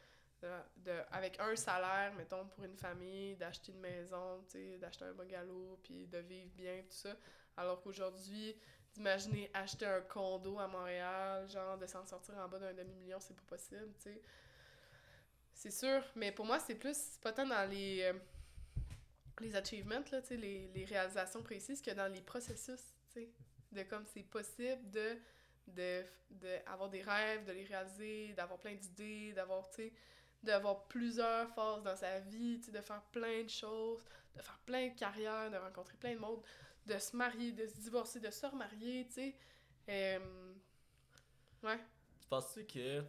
de, de- avec un salaire, mettons, pour une famille, d'acheter une maison, tu sais, d'acheter un bungalow, puis de vivre bien, tout ça. Alors qu'aujourd'hui, d'imaginer acheter un condo à Montréal, genre de s'en sortir en bas d'un demi-million, c'est pas possible, tu sais. C'est sûr, mais pour moi, c'est plus, c'est pas tant dans les, euh, les achievements, là, les, les réalisations précises que dans les processus, de comme c'est possible de, de, de des rêves, de les réaliser, d'avoir plein d'idées, d'avoir, tu d'avoir plusieurs phases dans sa vie, tu de faire plein de choses, de faire plein de carrières, de rencontrer plein de monde, de se marier, de se divorcer, de se remarier, tu sais. Euh, ouais. Tu penses-tu que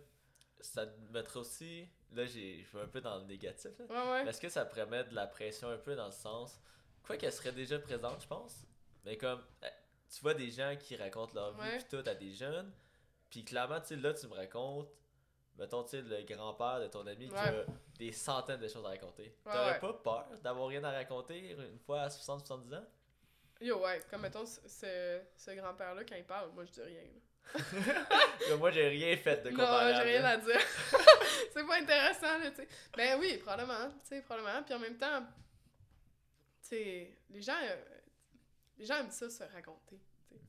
ça mettrait aussi. Là, j'ai- je vais un peu dans le négatif. là. Ouais, ouais. Mais Est-ce que ça pourrait mettre de la pression un peu dans le sens. Quoi qu'elle serait déjà présente, je pense. Mais comme. euh, Tu vois des gens qui racontent leur vie pis tout à des jeunes. Puis clairement, tu sais, là, tu me racontes. Mettons, tu sais, le grand-père de ton ami qui a des centaines de choses à raconter. Ouais, T'aurais pas peur d'avoir rien à raconter une fois à 60-70 ans? Yo, ouais, comme mettons ce, ce, ce grand-père-là, quand il parle, moi je dis rien. là. Moi, j'ai rien fait de Non, comparable. j'ai rien à dire. c'est pas intéressant, là, tu sais. Ben oui, probablement, tu sais, probablement. Puis en même temps, tu sais, les gens, euh, les gens aiment ça se raconter, tu sais.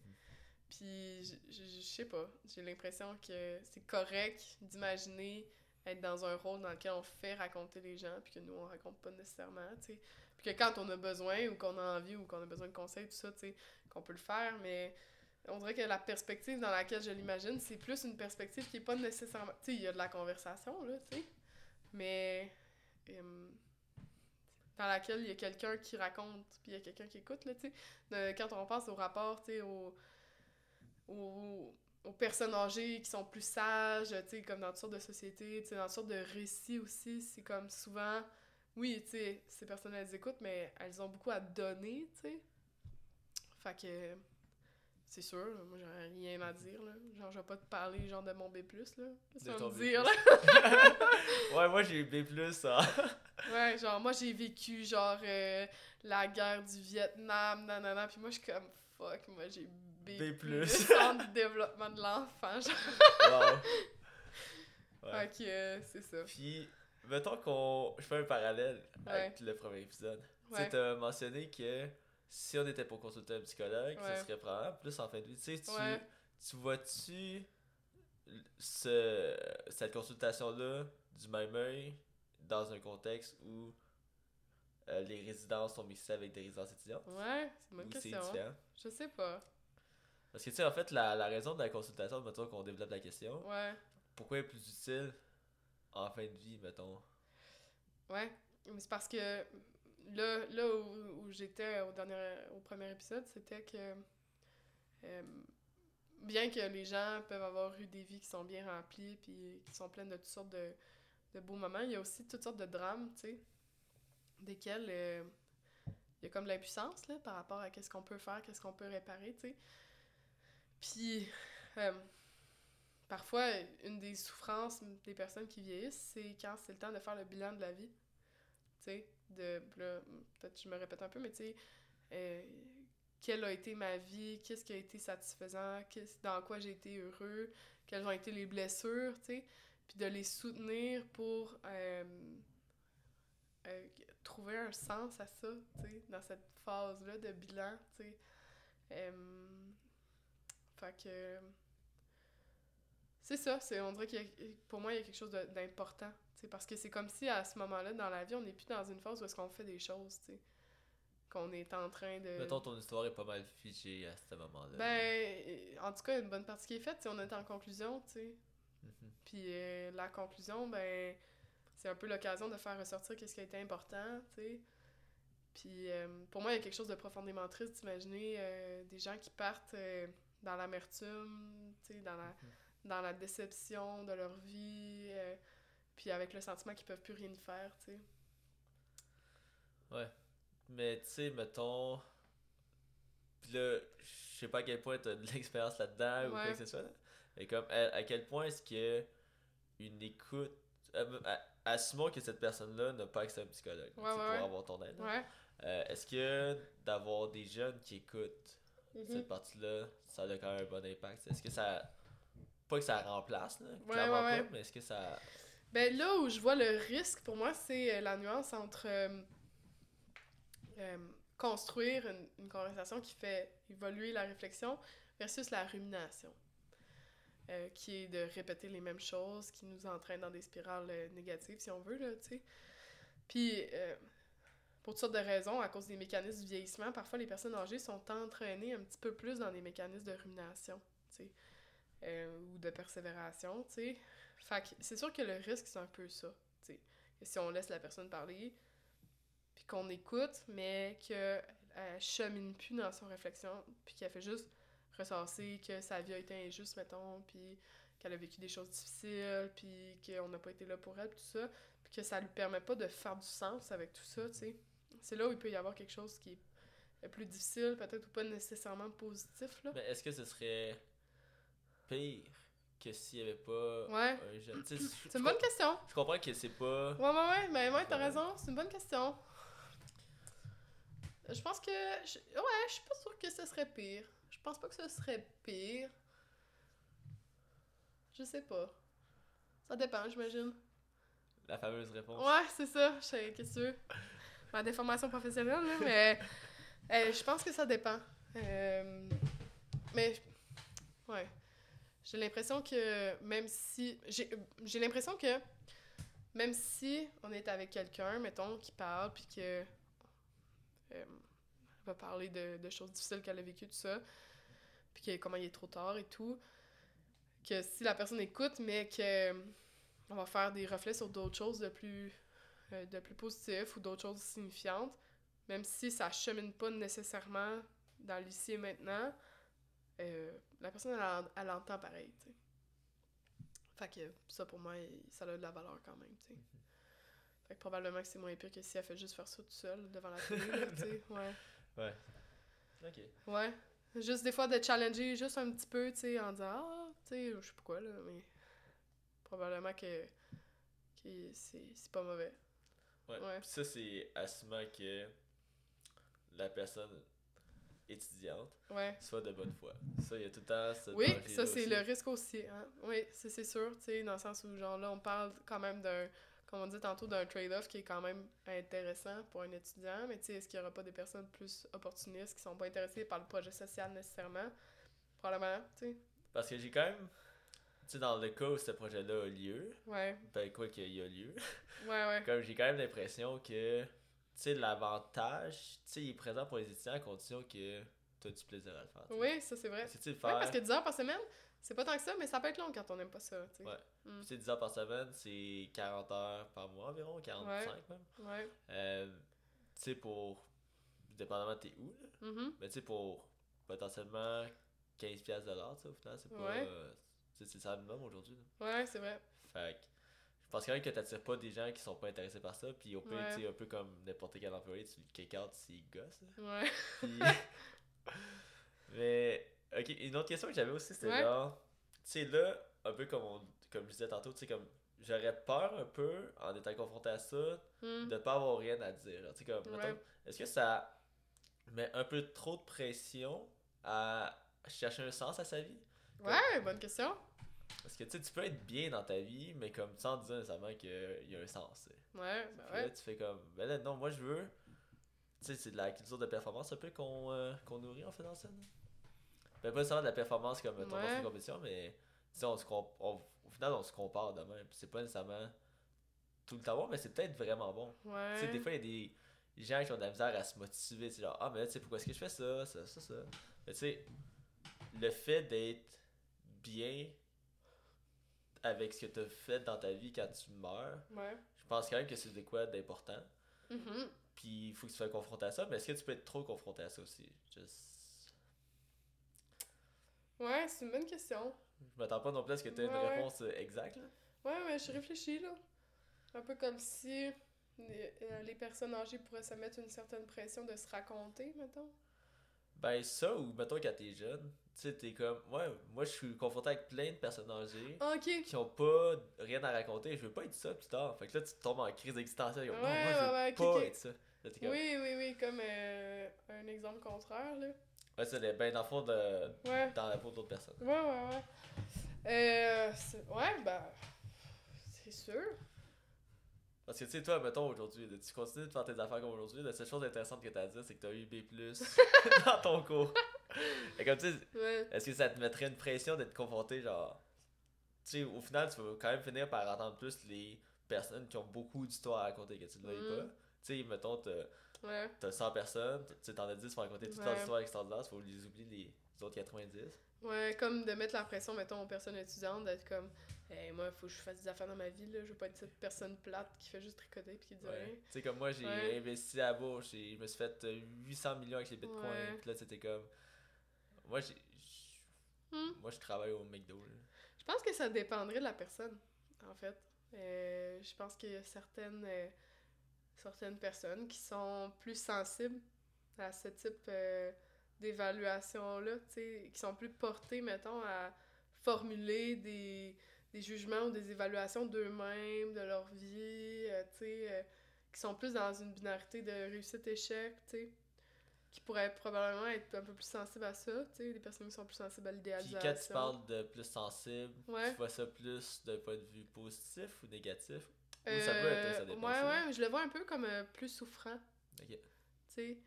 Puis, je sais pas, j'ai l'impression que c'est correct d'imaginer être dans un rôle dans lequel on fait raconter les gens, puis que nous, on raconte pas nécessairement, tu sais. Puis que quand on a besoin, ou qu'on a envie, ou qu'on a besoin de conseils, tout ça, tu sais, qu'on peut le faire, mais on dirait que la perspective dans laquelle je l'imagine, c'est plus une perspective qui est pas nécessairement. Tu sais, il y a de la conversation, là, tu sais. Mais. euh, dans laquelle il y a quelqu'un qui raconte, puis il y a quelqu'un qui écoute, là, tu sais. Quand on pense au rapport, tu sais, aux, aux, aux personnes âgées qui sont plus sages, tu sais, comme dans toutes sortes de sociétés, tu sais, dans toutes sortes de récits aussi, c'est comme souvent. Oui, tu sais, ces personnes elles écoutent, mais elles ont beaucoup à donner, tu sais. Fait que. C'est sûr, là, moi j'aurais rien à dire, là. Genre, je vais pas te parler, genre, de mon B, là. Qu'est-ce que tu me dire, là? ouais, moi j'ai B+, ça. Ouais, genre, moi j'ai vécu, genre, euh, la guerre du Vietnam, nanana, puis moi je suis comme, fuck, moi j'ai B. B+. Centre de développement de l'enfant, genre. wow. Ouais. Fait que, euh, c'est ça. Puis, mettons qu'on. Je fais un parallèle avec Ouais. le premier épisode. Tu Ouais. sais, t'as mentionné que si on était pour consulter un psychologue, Ouais. ce serait probablement plus en fin de vie. Tu sais, tu, Ouais. tu vois-tu ce, cette consultation-là du même œil dans un contexte où euh, les résidences sont mixées avec des résidences étudiantes? Ouais, c'est une bonne Ou c'est question. différent? Je sais pas. Parce que, tu sais, en fait, la, la raison de la consultation, mettons qu'on développe la question, Ouais. pourquoi elle est plus utile en fin de vie, mettons? Ouais, mais c'est parce que là, là où, j'étais au dernier au premier épisode, c'était que euh, bien que les gens peuvent avoir eu des vies qui sont bien remplies puis qui sont pleines de toutes sortes de, de beaux moments, il y a aussi toutes sortes de drames, tu sais, desquels euh, il y a comme l'impuissance là par rapport à qu'est-ce qu'on peut faire, qu'est-ce qu'on peut réparer, tu sais. Puis euh, parfois, une des souffrances des personnes qui vieillissent, c'est quand c'est le temps de faire le bilan de la vie. Tu sais, de. là, peut-être je me répète un peu, mais tu sais, euh, quelle a été ma vie, qu'est-ce qui a été satisfaisant, dans quoi j'ai été heureux, quelles ont été les blessures, tu sais, puis de les soutenir pour euh, euh, trouver un sens à ça, tu sais, dans cette phase-là de bilan, tu sais. Fait que. C'est ça, c'est, on dirait que pour moi, il y a quelque chose d'important. Sais, Parce que c'est comme si à ce moment-là, dans la vie, on n'est plus dans une phase où est-ce qu'on fait des choses, tu sais. Qu'on est en train de. Mettons, ton histoire est pas mal figée à ce moment-là. Ben, en tout cas, une bonne partie qui est faite, on est en conclusion, tu sais. Mhm. Puis euh, la conclusion, ben, c'est un peu l'occasion de faire ressortir qu'est-ce qui a été important, tu sais. Puis euh, pour moi, il y a quelque chose de profondément triste d'imaginer euh, des gens qui partent euh, dans l'amertume, dans la, dans la déception de leur vie, puis avec le sentiment qu'ils peuvent plus rien y faire, tu sais. Ouais. Mais tu sais, mettons. Pis là, je sais pas à quel point t'as de l'expérience là-dedans ou quoi que ce soit. Mais comme, à, à quel point est-ce que une écoute. euh, assumons que cette personne-là n'a pas accès à un psychologue Ouais, ouais, pour avoir ton aide. Euh, est-ce que d'avoir des jeunes qui écoutent Mhm. cette partie-là, ça a quand même un bon impact? Est-ce que ça. Pas que ça remplace, là, clairement pas, mais est-ce que ça. Ben là où je vois le risque, pour moi, c'est euh, la nuance entre euh, euh, construire une, conversation qui fait évoluer la réflexion versus la rumination, qui est de répéter les mêmes choses, qui nous entraîne dans des spirales négatives, si on veut, là, tu sais. Puis, pour toutes sortes de raisons, à cause des mécanismes du vieillissement, parfois les personnes âgées sont entraînées un petit peu plus dans des mécanismes de rumination, tu sais, ou de persévération, tu sais. Fait que c'est sûr que le risque, c'est un peu ça, tu sais. Que si on laisse la personne parler, puis qu'on écoute, mais qu'elle chemine plus dans son réflexion, puis qu'elle fait juste ressasser que sa vie a été injuste, mettons, puis qu'elle a vécu des choses difficiles, puis qu'on n'a pas été là pour elle, tout ça, puis que ça lui permet pas de faire du sens avec tout ça, tu sais. C'est là où il peut y avoir quelque chose qui est plus difficile, peut-être, ou pas nécessairement positif, là. Mais est-ce que ce serait pire? Que s'il y avait pas Ouais. un jeune? Tu sais, je- C'est une bonne question. Je comprends que c'est pas. Ouais, ouais, ouais, mais ouais, t'as raison, c'est une bonne question. Je pense que. je- Ouais, je suis pas sûre que ce serait pire. Je pense pas que ce serait pire. Je sais pas. Ça dépend, j'imagine. La fameuse réponse. Ouais, c'est ça. Je sais, qu'est-ce que tu veux? Ma déformation professionnelle, là, mais. euh, je pense que ça dépend. Euh, mais. Ouais. J'ai l'impression que même si. J'ai l'impression que même si on est avec quelqu'un, mettons, qui parle, puis que. euh, va parler de, de choses difficiles qu'elle a vécues, tout ça. puis que comment il est trop tard et tout. Que si la personne écoute, mais que on va faire des reflets sur d'autres choses de plus, euh, de plus ou d'autres choses signifiantes, même si ça chemine pas nécessairement dans l'ici et maintenant, euh, la personne, elle, en- elle entend pareil, tu sais. Fait que ça, pour moi, ça a de la valeur quand même, tu sais. Fait que probablement que c'est moins pire que si elle fait juste faire ça toute seule devant la télé, tu sais. Ouais. Ouais. Ok. Ouais. Juste des fois de challenger juste un petit peu, tu sais, en disant Ah, tu sais, je sais pas quoi, là, mais probablement que, que c'est pas mauvais. Ouais. Ouais. Ça, c'est assumant que la personne étudiante Ouais. soit de bonne foi. Ça, il y a tout le temps Oui, ça c'est le risque aussi. Hein? Oui, c'est c'est sûr, tu sais, dans le sens où, genre là, on parle quand même d'un, comme on dit tantôt, d'un trade-off qui est quand même intéressant pour un étudiant, mais tu sais, est-ce qu'il y aura pas des personnes plus opportunistes qui sont pas intéressées par le projet social nécessairement? Probablement, tu sais. Parce que j'ai quand même, tu sais, dans le cas où ce projet-là a lieu, Ouais, ben quoi qu'il y a lieu, ouais, ouais. comme j'ai quand même l'impression que, sais, l'avantage, tu sais, il est présent pour les étudiants à condition que tu as du plaisir à le faire. Oui, ça c'est vrai. Parce que, tu sais, le Ouais, faire, parce que 10 heures par semaine, c'est pas tant que ça, mais ça peut être long quand on aime pas ça, tu sais. Ouais. Mm. tu sais, 10 heures par semaine, c'est 40 heures par mois environ, 45 même. Ouais. Euh, tu sais, pour, dépendamment de t'es où, là, Mhm. mais tu sais, pour potentiellement 15$ piastres de l'heure, tu sais, au final, c'est pas. Ouais. euh, c'est ça le minimum aujourd'hui. Ouais, c'est vrai. Fait que pense quand même que t'attires pas des gens qui sont pas intéressés par ça, puis au pire, Ouais. tu sais, un peu comme n'importe quel employé, tu le kick out s'il gosse. Ouais. Puis- Mais, ok, une autre question que j'avais aussi, c'était Ouais. genre, tu sais, là, un peu comme, on, comme je disais tantôt, tu sais, comme, j'aurais peur un peu, en étant confronté à ça, Mm. de pas avoir rien à dire. Tu sais, comme, Ouais. est-ce que ça met un peu trop de pression à chercher un sens à sa vie? Ouais, bonne question. Parce que tu sais, tu peux être bien dans ta vie, mais comme sans dire nécessairement qu'il y a un sens. Ouais, ben Puis là, ouais. tu fais comme, ben là, non, moi je veux. Tu sais, c'est de la culture de performance un peu qu'on euh, nourrit en faisant ça. Ben, pas seulement de la performance comme ton Ouais. de compétition, mais tu sais, on se on- au final, on se compare de même. Puis c'est pas nécessairement tout le temps bon, mais c'est peut-être vraiment bon. Ouais. Tu sais, des fois, il y a des gens qui ont de la misère à se motiver. Tu sais, genre, ah, mais là, tu sais, pourquoi est-ce que je fais ça, ça, ça, ça. Mais tu sais, le fait d'être bien avec ce que tu as fait dans ta vie quand tu meurs, Ouais. je pense quand même que c'est de quoi d'important. Mhm. Puis il faut que tu sois confronté à ça, mais est-ce que tu peux être trop confronté à ça aussi? Just- Ouais, c'est une bonne question. Je m'attends pas non plus à ce que tu aies une Ouais, réponse euh, exacte. là. Ouais, mais je réfléchis, là. Un peu comme si les, euh, les personnes âgées pourraient se mettre une certaine pression de se raconter, mettons. Ben ça, ou mettons quand t'es jeune, tu sais, t'es comme, ouais, moi je suis confronté avec plein de personnes âgées ok. qui ont pas rien à raconter, je veux pas être ça plus tard. Fait que là tu tombes en crise existentielle, comme, non, Ouais, moi je veux ouais, ouais, ok, pas ok. être ça. Là, t'es comme, Oui, oui, oui, comme euh, un exemple contraire, là. Ouais, c'est ben dans le fond de, Ouais. dans la peau d'autres personnes. Ouais, ouais, ouais. Euh, c'est- ouais, ben. C'est sûr. Parce que tu sais, toi, mettons aujourd'hui, tu continues de faire tes affaires comme aujourd'hui, la seule chose intéressante que t'as dire, c'est que t'as eu B dans ton cours. Et comme tu sais, Ouais. Est-ce que ça te mettrait une pression d'être confronté, genre. Tu sais, au final, tu vas quand même finir par entendre plus les personnes qui ont beaucoup d'histoires à raconter que tu ne le veuilles Mm. pas. Tu sais, mettons, t'as Ouais. t'as 100 personnes, tu t'en as 10 pour raconter toutes Ouais. leurs histoires extraordinaires, il faut les oublier les autres 90. Ouais, comme de mettre la pression, mettons, aux personnes étudiantes, d'être comme, hey, moi, faut que je fasse des affaires dans ma vie, là. Je veux pas être cette personne plate qui fait juste tricoter puis qui dit rien. Tu sais, comme moi, j'ai Ouais. investi à la bourse, et je me suis fait euh, 800 millions avec les bitcoins, Ouais. puis là, c'était comme. Moi, j'ai. Hmm? Moi, je travaille au McDo. là. Je pense que ça dépendrait de la personne, en fait. Euh, je pense qu'il y a certaines, euh, certaines personnes qui sont plus sensibles à ce type euh, d'évaluation-là, qui sont plus portées, mettons, à formuler des, des jugements ou des évaluations d'eux-mêmes, de leur vie, euh, tu sais, euh, qui sont plus dans une binarité de réussite-échec, tu sais, qui pourraient probablement être un peu plus sensibles à ça, tu sais, des personnes qui sont plus sensibles à Puis l'idéalisation. quand tu parles de plus sensible, Ouais. tu vois ça plus d'un point de vue positif ou négatif? Ou ça peut être, ça dépend Ouais, ouais, je le vois un peu comme euh, plus souffrant, Ok. tu sais.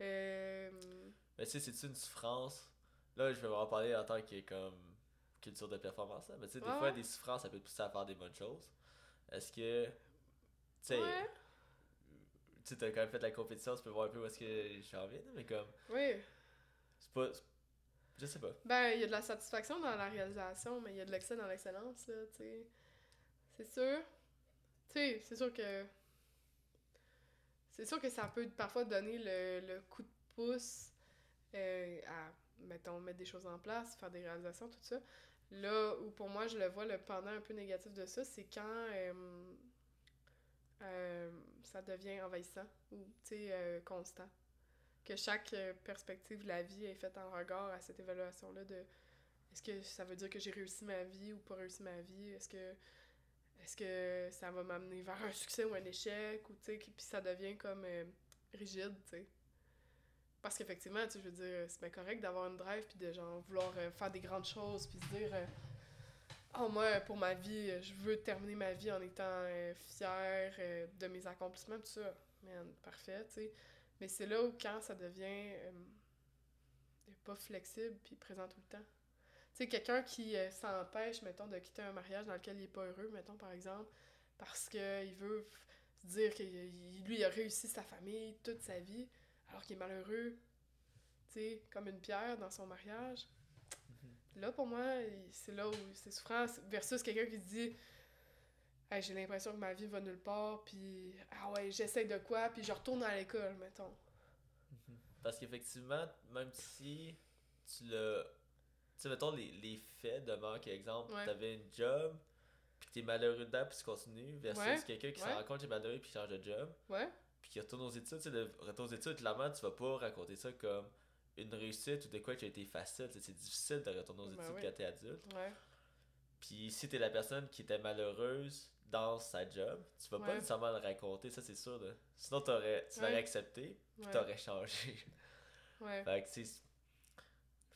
Euh, Mais tu sais, c'est-tu une souffrance? Là, je vais en parler en tant que comme culture de performance. là. Mais tu sais, des Ouais, fois, des souffrances, ça peut te pousser à faire des bonnes choses. Est-ce que. Tu sais, ouais, tu sais, t'as quand même fait la compétition, tu peux voir un peu où est-ce que j'en viens, là, mais comme. oui, C'est pas. Je sais pas. Ben, il y a de la satisfaction dans la réalisation, mais il y a de l'excès dans l'excellence, là, tu sais. C'est sûr. Tu sais, c'est sûr que. C'est sûr que ça peut parfois donner le, le coup de pouce euh, à, mettons, mettre des choses en place, faire des réalisations, tout ça. Là où pour moi, je le vois, le pendant un peu négatif de ça, c'est quand euh, euh, ça devient envahissant ou, euh, constant. Que chaque perspective de la vie est faite en regard à cette évaluation-là de est-ce que ça veut dire que j'ai réussi ma vie ou pas réussi ma vie? Est-ce que est-ce que ça va m'amener vers un succès ou un échec? Ou, puis ça devient comme rigide, tu sais. Parce qu'effectivement, tu je veux dire, c'est bien correct d'avoir une drive puis de genre vouloir euh, faire des grandes choses puis se dire euh, Oh, moi, pour ma vie, euh, je veux terminer ma vie en étant fière de mes accomplissements, tout ça. Man, parfait, tu sais. Mais c'est là où, quand ça devient pas flexible puis présent tout le temps. Tu sais, quelqu'un qui s'empêche, mettons, de quitter un mariage dans lequel il est pas heureux, mettons, par exemple, parce qu'il veut dire que lui, il a réussi sa famille toute sa vie, alors qu'il est malheureux, tu sais, comme une pierre dans son mariage. Là, pour moi, c'est là où c'est souffrant, versus quelqu'un qui se dit Hey, j'ai l'impression que ma vie va nulle part, puis ah ouais, j'essaie de quoi, puis je retourne à l'école, mettons. Parce qu'effectivement, même si tu l'as. Tu sais, mettons, les, les faits demeurent qu'exemple, Ouais. t'avais une job, puis que t'es malheureux dedans, puis tu continues, versus Ouais, quelqu'un qui ouais. se rend compte qu'il est malheureux, puis change de job, Ouais, puis qui retourne aux études. Tu le retour aux études, clairement, tu vas pas raconter ça comme une réussite ou de quoi qui a été facile. C'est difficile de retourner aux Ben études oui. quand t'es adulte. ouais, Puis si t'es la personne qui était malheureuse dans sa job, tu vas pas nécessairement le raconter, ça c'est sûr. Là. Sinon, t'aurais, tu l'aurais Ouais. accepté, puis t'aurais changé. ouais. Fait que,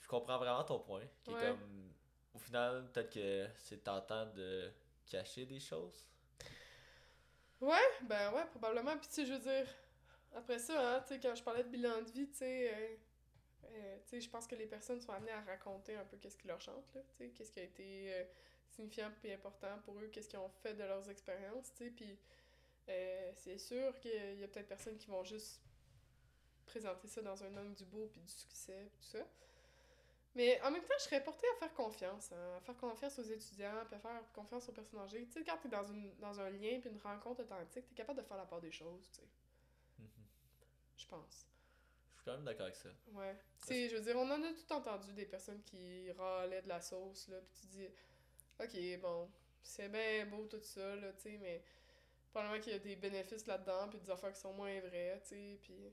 je comprends vraiment ton point. Qui est comme, au final, peut-être que c'est tentant de cacher des choses. Ouais, ben ouais, probablement. Puis tu sais, je veux dire, après ça, hein, tu sais, quand je parlais de bilan de vie, tu sais, euh, euh, tu sais, je pense que les personnes sont amenées à raconter un peu qu'est-ce qui leur chante, là, tu sais, qu'est-ce qui a été euh, signifiant et important pour eux, qu'est-ce qu'ils ont fait de leurs expériences, tu sais, puis euh, c'est sûr qu'il y a peut-être personnes qui vont juste présenter ça dans un angle du beau puis du succès, tout ça. Mais en même temps, je serais portée à faire confiance, hein, à faire confiance aux étudiants, puis à faire confiance aux personnes âgées. Tu sais, quand t'es dans, une, dans un lien puis une rencontre authentique, t'es capable de faire la part des choses, tu sais, Mhm. je pense. Je suis quand même d'accord avec ça. Ouais. Tu sais, je veux dire, on en a tout entendu des personnes qui râlaient de la sauce, là, puis tu dis, ok, bon, c'est bien beau tout ça, là, tu sais, mais probablement qu'il y a des bénéfices là-dedans, puis des affaires qui sont moins vraies, tu sais, puis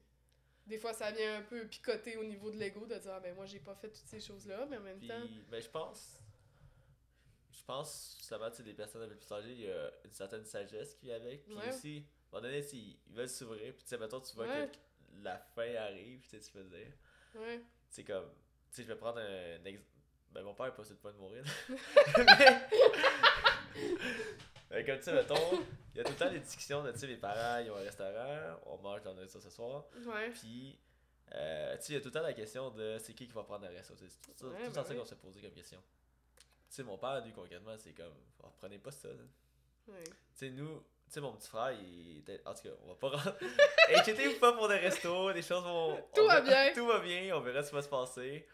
des fois ça vient un peu picoter au niveau de l'ego de dire, ah ben moi j'ai pas fait toutes ces choses-là, mais en même Puis, temps. ben, je pense. Je pense, justement, tu sais, des personnes un peu plus âgées, il y a une certaine sagesse qui vient avec. Puis Ouais. aussi, à un moment donné, ils veulent s'ouvrir, puis tu sais, mettons, tu vois Ouais. que la fin arrive, tu sais, tu peux dire. Ouais. C'est comme, tu sais, je vais prendre un exemple. Ben, mon père est pas sur le point de mourir. Mais comme tu sais, mettons, il y a tout le temps des discussions de, tu sais, mes parents, ils ont un restaurant, on mange dans notre ça ce soir. Ouais. Puis, euh, tu sais, il y a tout le temps la question de c'est qui qui va prendre le resto. C'est tout, Ouais, tout ben ça qu'on se posait comme question. Tu sais, mon père, lui, concrètement, c'est comme, oh, prenez pas ça. Tu sais, nous, tu sais, mon petit frère, il était. En tout cas, on va pas rentrer. Inquiétez-vous pas pour des restos, les choses vont. Tout on va bien. Tout va bien, on verra ce qui va se passer.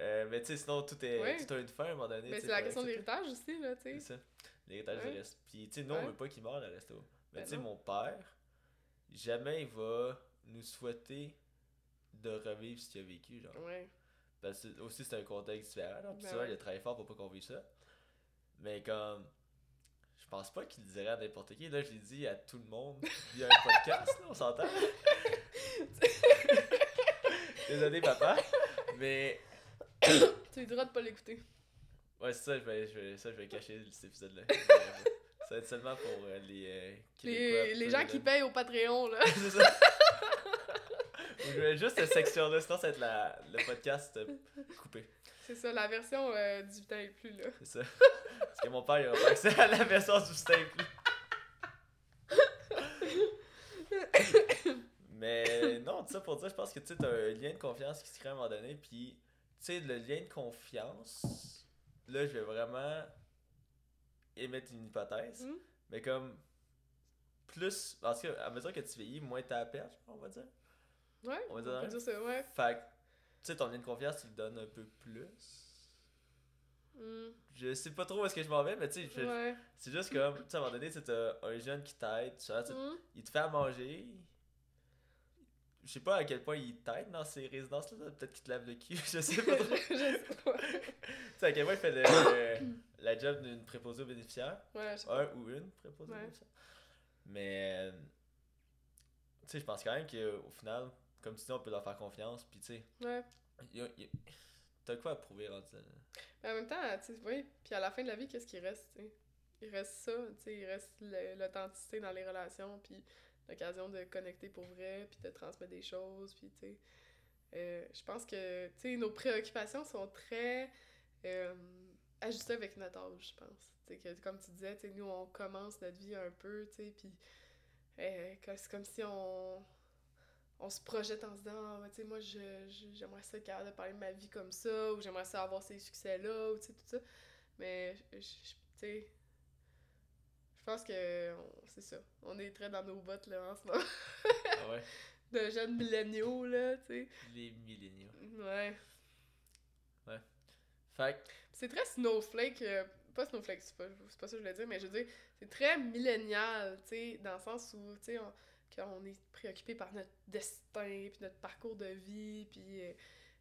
Euh, mais tu sais, sinon, tout, est, tout a une fin à un moment donné. Mais c'est la question de l'héritage aussi, là, tu C'est sais. Ça. L'héritage du reste. Puis, tu sais, nous, on veut pas qu'il meure le resto. Mais Ben tu sais, non. mon père, jamais il va nous souhaiter de revivre ce qu'il a vécu, genre. Ouais. Parce que aussi, c'est un contexte différent, là. Puis Ben ouais. il a travaillé fort pour pas qu'on vive ça. Mais comme. Je pense pas qu'il le dirait à n'importe qui. Là, je l'ai dit à tout le monde via un podcast, là, on s'entend. Désolé, papa. Mais. Tu lui diras de pas l'écouter. Ouais, c'est ça, je vais, je vais- ça, je vais cacher cet épisode-là. ça va être seulement pour euh, les. euh, Québécois Les, les gens qui payent au Patreon, là. c'est ça. Je vais juste cette section-là, sinon ça va être la, le podcast euh, coupé. C'est ça, la version euh, 18 ans et plus, là. C'est ça. Parce que mon père, il aura pas accès à la version du staple. Mais non, tout ça pour dire, je pense que tu sais, t'as un lien de confiance qui se crée à un moment donné, puis tu sais, le lien de confiance, là, je vais vraiment émettre une hypothèse, Hmm? mais comme plus, parce que à mesure que tu vieillis, moins t'as à perdre, on va dire. Ouais, On va dire peut ouais. dire ça, ouais. Fait que sais, ton lien de confiance, tu le donnes un peu plus. Hmm. Je sais pas trop où est-ce que je m'en vais, mais tu sais, Ouais. c'est juste comme, tu sais, à un moment donné, tu sais, t'as un jeune qui t'aide, tu tu- Hmm. il te fait à manger. Je sais pas à quel point il t'aide dans ces résidences-là, là. peut-être qu'il te lave le cul, je sais pas trop. je sais pas. tu sais, à quel point il fait le- le- la job d'une préposée aux bénéficiaires. Ouais, je sais pas. Un ou une préposée aux bénéficiaires. Mais, tu sais, je pense quand même qu'au final, comme tu dis, on peut leur faire confiance, puis tu sais, Ouais. il y a- il y a- t'as quoi à prouver rendu? Mais en même temps, tu sais, oui. Puis à la fin de la vie, qu'est-ce qui reste, tu sais? Il reste ça, tu sais, il reste l'authenticité dans les relations, puis l'occasion de connecter pour vrai, puis de transmettre des choses, puis tu sais. euh, je pense que, tu sais, nos préoccupations sont très euh, ajustées avec notre âge, je pense. Tu sais, que comme tu disais, tu sais, nous, on commence notre vie un peu, tu sais, puis euh, c'est comme si on on se projette en se disant ah, tu sais moi je, je- j'aimerais ça être capable de parler de ma vie comme ça ou j'aimerais ça avoir ces succès là ou tu sais tout ça mais tu sais je pense que c'est ça. On est très dans nos bottes là en ce moment. Ah ouais? de jeunes milléniaux là tu sais. Les milléniaux. ouais. Fait que, c'est très snowflake euh, pas snowflake c'est pas, pas ça que je voulais dire mais je veux dire c'est très millénial tu sais dans le sens où tu sais on, est préoccupé par notre destin puis notre parcours de vie puis euh,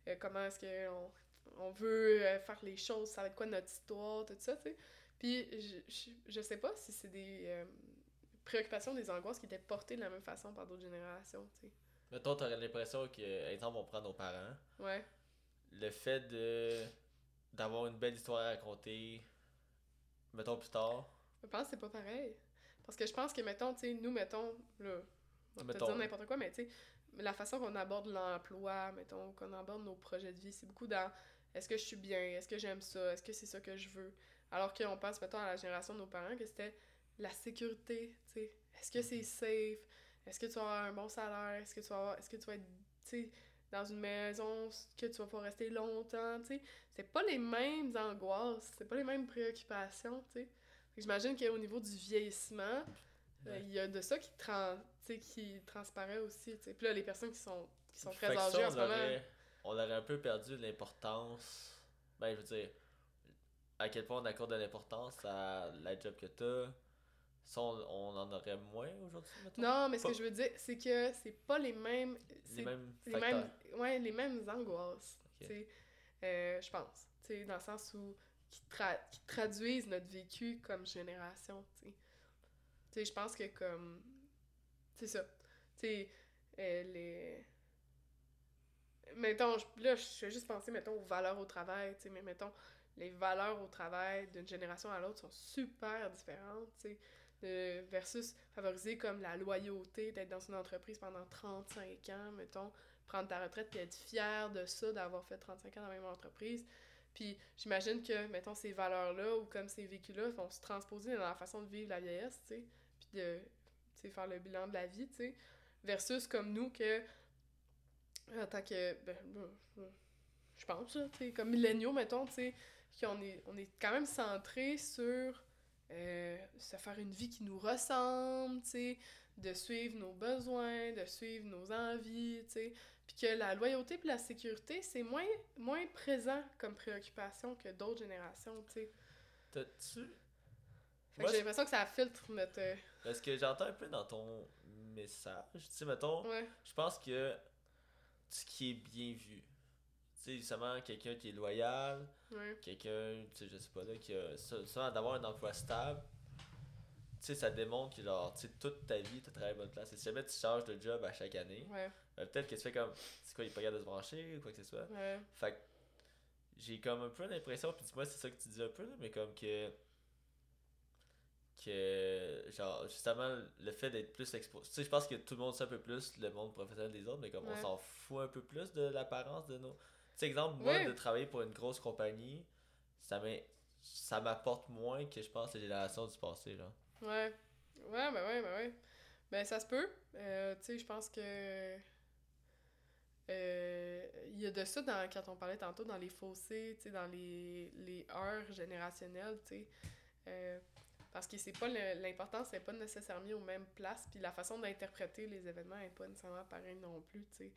euh, comment est-ce qu'on on veut euh, faire les choses ça va être quoi notre histoire tout ça tu sais puis je, je, je sais pas si c'est des euh, préoccupations des angoisses qui étaient portées de la même façon par d'autres générations tu sais mettons, t'aurais l'impression que, exemple, on prend nos parents, ouais le fait de d'avoir une belle histoire à raconter, mettons plus tard, Je pense que c'est pas pareil. Parce que je pense que, mettons, tu sais, nous, mettons, là, on Mettons. dire n'importe quoi, mais tu sais, la façon qu'on aborde l'emploi, mettons, qu'on aborde nos projets de vie, c'est beaucoup dans est-ce que je suis bien, est-ce que j'aime ça, est-ce que c'est ça que je veux? Alors qu'on pense, mettons, à la génération de nos parents, que c'était la sécurité, tu sais. Est-ce que c'est safe? Est-ce que tu vas avoir un bon salaire? Est-ce que tu vas avoir, est-ce que tu vas être, tu sais, dans une maison que tu vas pouvoir rester longtemps, tu sais? C'est pas les mêmes angoisses, c'est pas les mêmes préoccupations, tu sais. J'imagine qu'au niveau du vieillissement, euh, Ouais. il y a de ça qui, tran tu sais, qui transparaît aussi. tu sais. Puis là, les personnes qui sont, qui sont très ça, âgées en ce moment. on aurait un peu perdu l'importance. Ben, je veux dire, à quel point on accorde de l'importance à la job que t'as. Ça, on, on en aurait moins aujourd'hui. Non, mais ce Pas- que je veux dire, c'est que c'est pas les mêmes. Les c'est mêmes les facteurs. mêmes, ouais, les mêmes angoisses, Ok. tu sais, euh, je pense, tu sais, dans le sens où qui, tra- qui traduisent notre vécu comme génération, tu sais. Tu sais, je pense que comme, c'est ça, tu sais, euh, les... Mettons, là, je fais juste penser, mettons, aux valeurs au travail, tu sais, mais mettons, les valeurs au travail d'une génération à l'autre sont super différentes, tu sais, versus favoriser comme la loyauté, d'être dans une entreprise pendant 35 ans, mettons, prendre ta retraite puis être fier de ça, d'avoir fait 35 ans dans la même entreprise. Puis j'imagine que, mettons, ces valeurs-là ou comme ces vécus-là vont se transposer dans la façon de vivre la vieillesse, tu sais, puis de, tu sais, faire le bilan de la vie, tu sais, versus comme nous que, en tant que, ben, ben, je pense, tu sais, comme milléniaux, mettons, tu sais, qu'on est, on est quand même centré sur euh, se faire une vie qui nous ressemble, tu sais, de suivre nos besoins, de suivre nos envies, tu sais, puis que la loyauté puis la sécurité, c'est moins, moins présent comme préoccupation que d'autres générations, tu sais. T'as-tu? J'ai l'impression que ça filtre notre... euh, Parce que j'entends un peu dans ton message, tu sais, mettons, Ouais, je pense que ce qui est bien vu, tu sais, justement, quelqu'un qui est loyal, ouais, quelqu'un, tu sais, je sais pas, là, qui a. ça- ça, d'avoir un emploi stable, tu sais, ça démontre que, genre, tu sais, toute ta vie, tu travaillé à bonne place. Et si jamais tu changes de job à chaque année, ouais, ben, peut-être que tu fais comme. C'est quoi, il est pas capable de se brancher ou quoi que ce soit. ouais, Fait que j'ai comme un peu l'impression, puis dis-moi c'est ça que tu dis un peu, là, mais comme que. Que, genre, justement, le fait d'être plus exposé. Tu sais, je pense que tout le monde sait un peu plus le monde professionnel des autres, mais comme on s'en fout un peu plus de l'apparence de nos. Sais, exemple, moi, de travailler pour une grosse compagnie, ça m'apporte moins que je pense les générations du passé, genre. ouais. Ouais, ben ouais, ben ouais. Ben ça se peut. Euh, tu sais, je pense que... euh, Il y a de ça dans, quand on parlait tantôt dans les fossés, tu sais, dans les, les heures générationnelles, tu sais. Euh, parce que c'est pas l'importance n'est pas nécessairement aux mêmes places, puis la façon d'interpréter les événements est pas nécessairement pareille non plus, tu sais.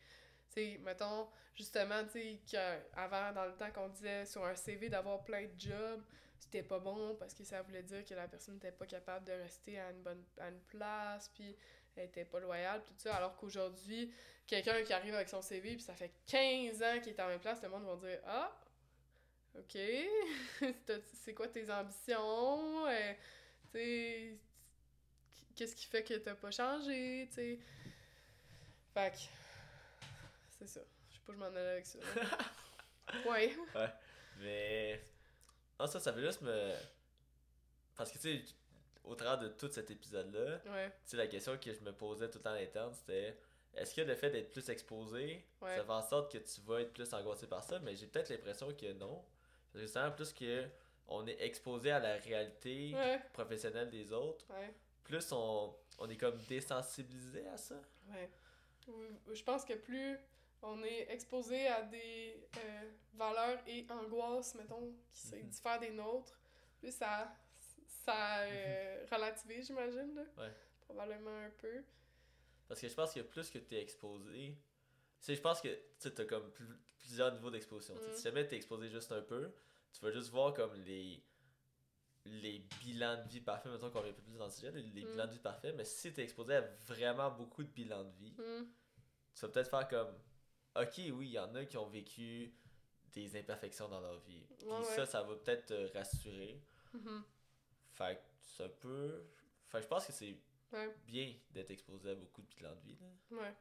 Sais, mettons, justement, tu sais, avant, dans le temps qu'on disait sur un CV d'avoir plein de jobs, c'était pas bon parce que ça voulait dire que la personne n'était pas capable de rester à une bonne à une place, puis elle était pas loyale, tout ça. Alors qu'aujourd'hui, quelqu'un qui arrive avec son CV, puis ça fait 15 ans qu'il est à la même place, le monde va dire Ah, ok, c'est quoi tes ambitions? Euh, qu'est-ce qui fait que t'as pas changé? Tu. Fait que, c'est ça. Je sais pas, je m'en allais avec ça. ouais. Ouais. Mais. Non, ça, ça veut juste me. Parce que, tu sais, au travers de tout cet épisode-là, ouais. tu sais, la question que je me posais tout le temps à l'interne, c'était est-ce que le fait d'être plus exposé, ça fait en sorte que tu vas être plus angoissé par ça? Mais j'ai peut-être l'impression que non. C'est justement plus que on est exposé à la réalité professionnelle des autres, plus on, on est comme désensibilisé à ça. Ouais. Je pense que plus on est exposé à des euh, valeurs et angoisses, mettons, qui mm diffèrent des nôtres, plus ça, ça euh, relativise, j'imagine. Ouais. Probablement un peu. Parce que je pense que plus que tu es exposé, je pense que tu as comme plusieurs niveaux d'exposition. Si mm. jamais tu es exposé juste un peu, tu vas juste voir comme les les bilans de vie parfaits, mettons qu'on un peu plus dans le sujet, les, mm. bilans de vie parfaits, mais si tu es exposé à vraiment beaucoup de bilans de vie, mm. tu vas peut-être faire comme Ok, oui, il y en a qui ont vécu des imperfections dans leur vie. Puis ça, ça va peut-être te rassurer. Mm-hmm. Fait que ça peut. Fait je pense que c'est bien d'être exposé à beaucoup de bilans de vie. Là. Ouais.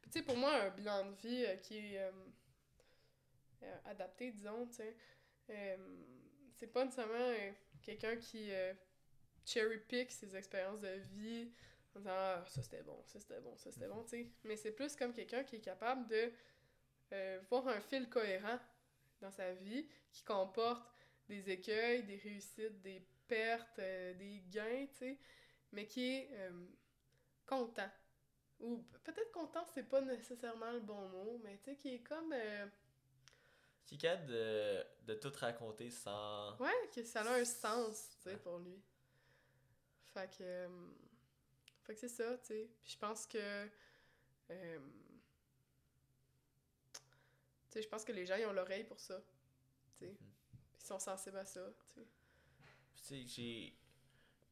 Puis tu sais, pour moi, un bilan de vie euh, qui est euh, euh, adapté, disons, tu sais, c'est pas nécessairement quelqu'un qui cherry pick ses expériences de vie en disant ah, ça c'était bon, ça c'était bon, ça c'était bon, tu sais. Mais c'est plus comme quelqu'un qui est capable de voir un fil cohérent dans sa vie qui comporte des écueils, des réussites, des pertes, des gains, tu sais mais qui est euh, content. Ou peut-être content, c'est pas nécessairement le bon mot, mais tu sais, qui est comme. Euh, qui est capable de, de tout raconter sans. Ouais, que ça a un sens, tu sais, pour lui. Fait que. Euh, fait que c'est ça, tu sais. Puis je pense que. tu sais, je pense que les gens, ils ont l'oreille pour ça. Tu sais. Mm-hmm. Ils sont sensibles à ça, tu sais. Tu sais, j'ai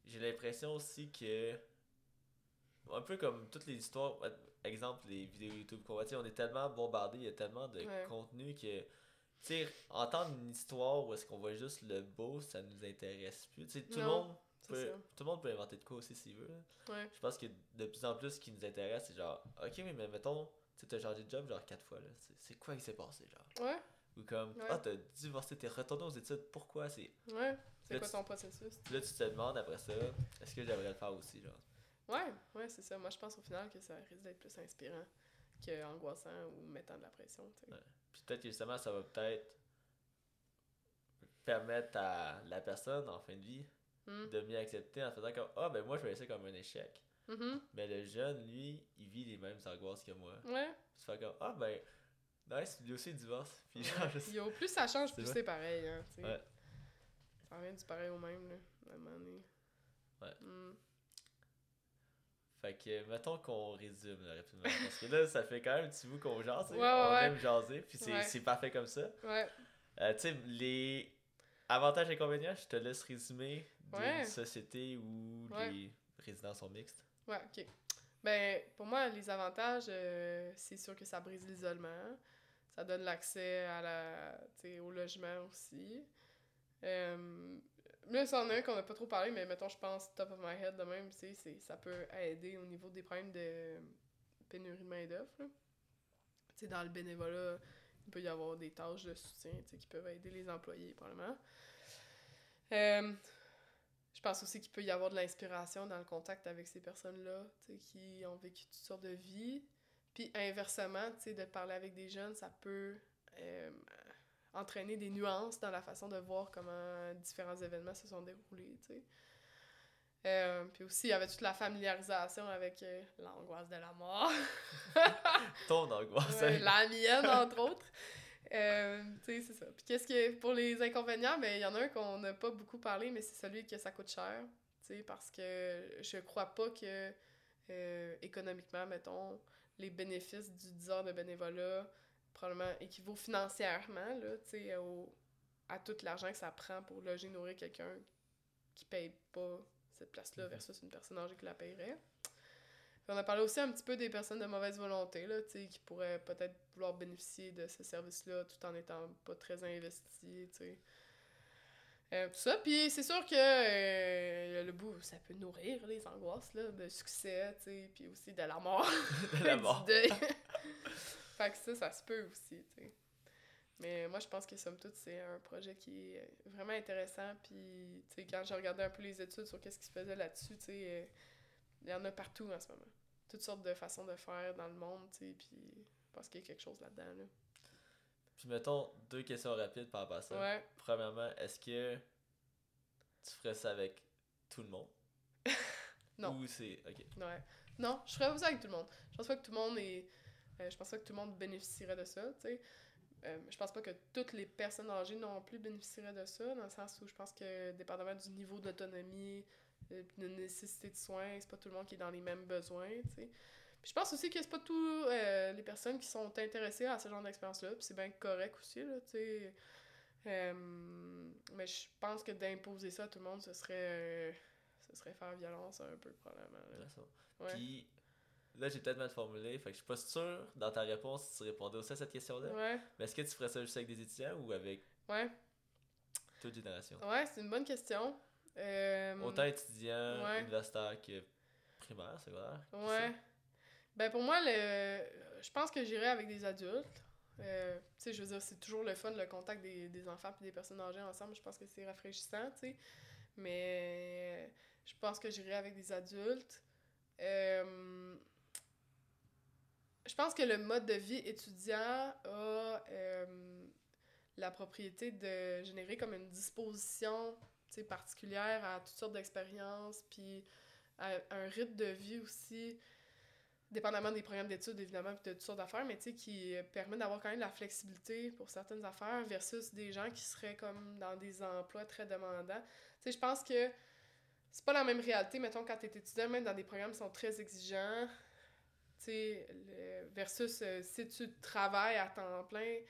j'ai l'impression aussi que un peu comme toutes les histoires exemple les vidéos YouTube qu'on voit on est tellement bombardé il y a tellement de contenu que tu entendre une histoire où est-ce qu'on voit juste le beau ça nous intéresse plus tu tout le monde peut, tout le monde peut inventer de quoi aussi s'il veut je pense que de plus en plus ce qui nous intéresse c'est genre ok mais mettons tu as changé de job genre quatre fois là. C'est quoi qui s'est passé genre? Ouais. Ou comme ah t'as divorcé t'es retourné aux études pourquoi c'est ouais. C'est quoi ton processus? Là, tu te demandes après ça, est-ce que j'aimerais le faire aussi, genre? Ouais, ouais, c'est ça. Moi, je pense au final que ça risque d'être plus inspirant que angoissant ou mettant de la pression, tu sais. Puis peut-être que justement, ça va peut-être permettre à la personne en fin de vie hmm. de mieux accepter en faisant comme Ah, ben moi, je vais essayer comme un échec. Mm-hmm. Mais le jeune, lui, il vit les mêmes angoisses que moi. Ouais. Tu fais comme Ah, ben, nice, lui aussi, il divorce. Puis Yo, plus ça change, plus c'est pareil, hein. Ouais. Ça revient du pareil au même, là, à un moment donné. Ouais. Mm. Fait que, mettons qu'on résume là, rapidement. Parce que là, ça fait quand même un petit bout qu'on jase. Ouais, on aime jaser, puis c'est parfait comme ça. Ouais. Euh, tu sais, les avantages et inconvénients, je te laisse résumer d'une société où les résidents sont mixtes. Ouais, ok. Ben, pour moi, les avantages, euh, c'est sûr que ça brise l'isolement. Ça donne l'accès à la, au logement aussi. Euh, là, c'en est un qu'on n'a pas trop parlé, mais mettons, je pense top of my head de même, c'est ça peut aider au niveau des problèmes de pénurie de main-d'œuvre. Dans le bénévolat, il peut y avoir des tâches de soutien qui peuvent aider les employés, probablement. Euh, je pense aussi qu'il peut y avoir de l'inspiration dans le contact avec ces personnes-là, qui ont vécu toutes sortes de vies. Puis inversement, de parler avec des jeunes, ça peut euh, entraîner des nuances dans la façon de voir comment différents événements se sont déroulés. Euh, puis aussi, il y avait toute la familiarisation avec euh, l'angoisse de la mort. Ton angoisse. Ouais, la mienne, entre autres. Euh, tu sais, c'est ça. Puis qu'est-ce que, pour les inconvénients, ben, il y en a un qu'on n'a pas beaucoup parlé, mais c'est celui que ça coûte cher, tu sais, parce que je crois pas que, économiquement, mettons, les bénéfices du 10 heures de bénévolat probablement équivaut financièrement, là, tu sais, à tout l'argent que ça prend pour loger, nourrir quelqu'un qui paye pas cette place-là Mhm. versus une personne âgée qui la paierait. Puis on a parlé aussi un petit peu des personnes de mauvaise volonté, là, tu sais, qui pourraient peut-être vouloir bénéficier de ce service-là tout en étant pas très investis, tu sais. Euh, tout ça, puis c'est sûr que euh, le bout, ça peut nourrir les angoisses, là, de succès, tu sais, puis aussi de la mort. De la mort. fait que ça, ça se peut aussi, tu sais. Mais moi, je pense que somme toute, c'est un projet qui est vraiment intéressant. Puis, tu sais, quand j'ai regardé un peu les études sur qu'est-ce qui se faisait là-dessus, tu sais, euh, il y en a partout en ce moment. Toutes sortes de façons de faire dans le monde, tu sais, puis je pense qu'il y a quelque chose là-dedans, là. Puis mettons deux questions rapides par rapport à ça. Ouais. Premièrement, est-ce que tu ferais ça avec tout le monde? Non. Ou c'est. Ok. Ouais. Non, je ferais ça avec tout le monde. Je pense pas que tout le monde est. euh, je pense pas que tout le monde bénéficierait de ça, tu sais. Euh, je pense pas que toutes les personnes âgées non plus bénéficieraient de ça, dans le sens où je pense que, dépendamment du niveau d'autonomie, euh, de nécessité de soins, c'est pas tout le monde qui est dans les mêmes besoins, tu sais. Je pense aussi que c'est pas tous euh, les personnes qui sont intéressées à ce genre d'expérience-là, puis c'est bien correct aussi, là, tu sais. Euh, mais je pense que d'imposer ça à tout le monde, ce serait. euh, ce serait faire violence un peu, probablement. là. Ouais. Puis là, j'ai peut-être mal formulé, fait que je suis pas sûr dans ta réponse si tu répondais aussi à cette question-là. Ouais, Mais est-ce que tu ferais ça juste avec des étudiants ou avec ouais. toute génération? Ouais, c'est une bonne question. Autant étudiants, universitaires que primaire, secondaire. qui Ouais. Ben pour moi, le... je pense que j'irais avec des adultes. Euh, je veux dire, c'est toujours le fun, le contact des, des enfants et des personnes âgées ensemble. Je pense que c'est rafraîchissant, tu sais. Mais je pense que j'irais avec des adultes. Euh, je pense que le mode de vie étudiant a euh, la propriété de générer comme une disposition particulière à toutes sortes d'expériences, puis à un rythme de vie aussi, dépendamment des programmes d'études, évidemment, puis de toutes sortes d'affaires, mais tu sais, qui euh, permet d'avoir quand même de la flexibilité pour certaines affaires versus des gens qui seraient comme dans des emplois très demandants. Tu sais, je pense que c'est pas la même réalité, mettons, quand t'es étudiant, même dans des programmes qui sont très exigeants, tu sais, versus euh, si tu travailles à temps plein, tu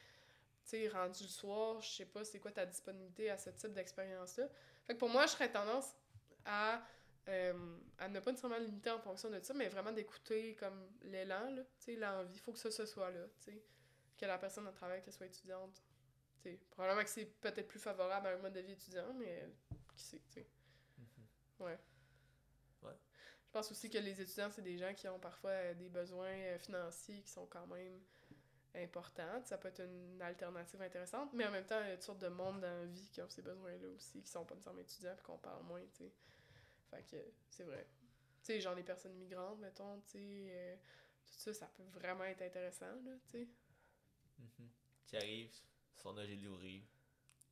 sais, rendu le soir, je sais pas c'est quoi ta disponibilité à ce type d'expérience-là. Fait que pour moi, je serais tendance à, euh, à ne pas nécessairement limiter en fonction de ça, mais vraiment d'écouter comme l'élan, l'envie. faut que ça, ce soit là. Que la personne au travail, qu'elle soit étudiante. Probablement que c'est peut-être plus favorable à un mode de vie étudiant, mais qui sait, tu sais. Mhm. Ouais. Ouais. Je pense aussi que les étudiants, c'est des gens qui ont parfois euh, des besoins euh, financiers qui sont quand même importants. Ça peut être une alternative intéressante, mais en même temps, il y a toutes sortes de monde dans la vie qui ont ces besoins-là aussi, qui sont pas nécessairement étudiants puis qu'on parle moins, tu sais. Fait que c'est vrai. Tu sais, genre les personnes migrantes, mettons, tu sais, euh, tout ça, ça peut vraiment être intéressant, là, tu sais. Mhm. Qui arrive, son âge est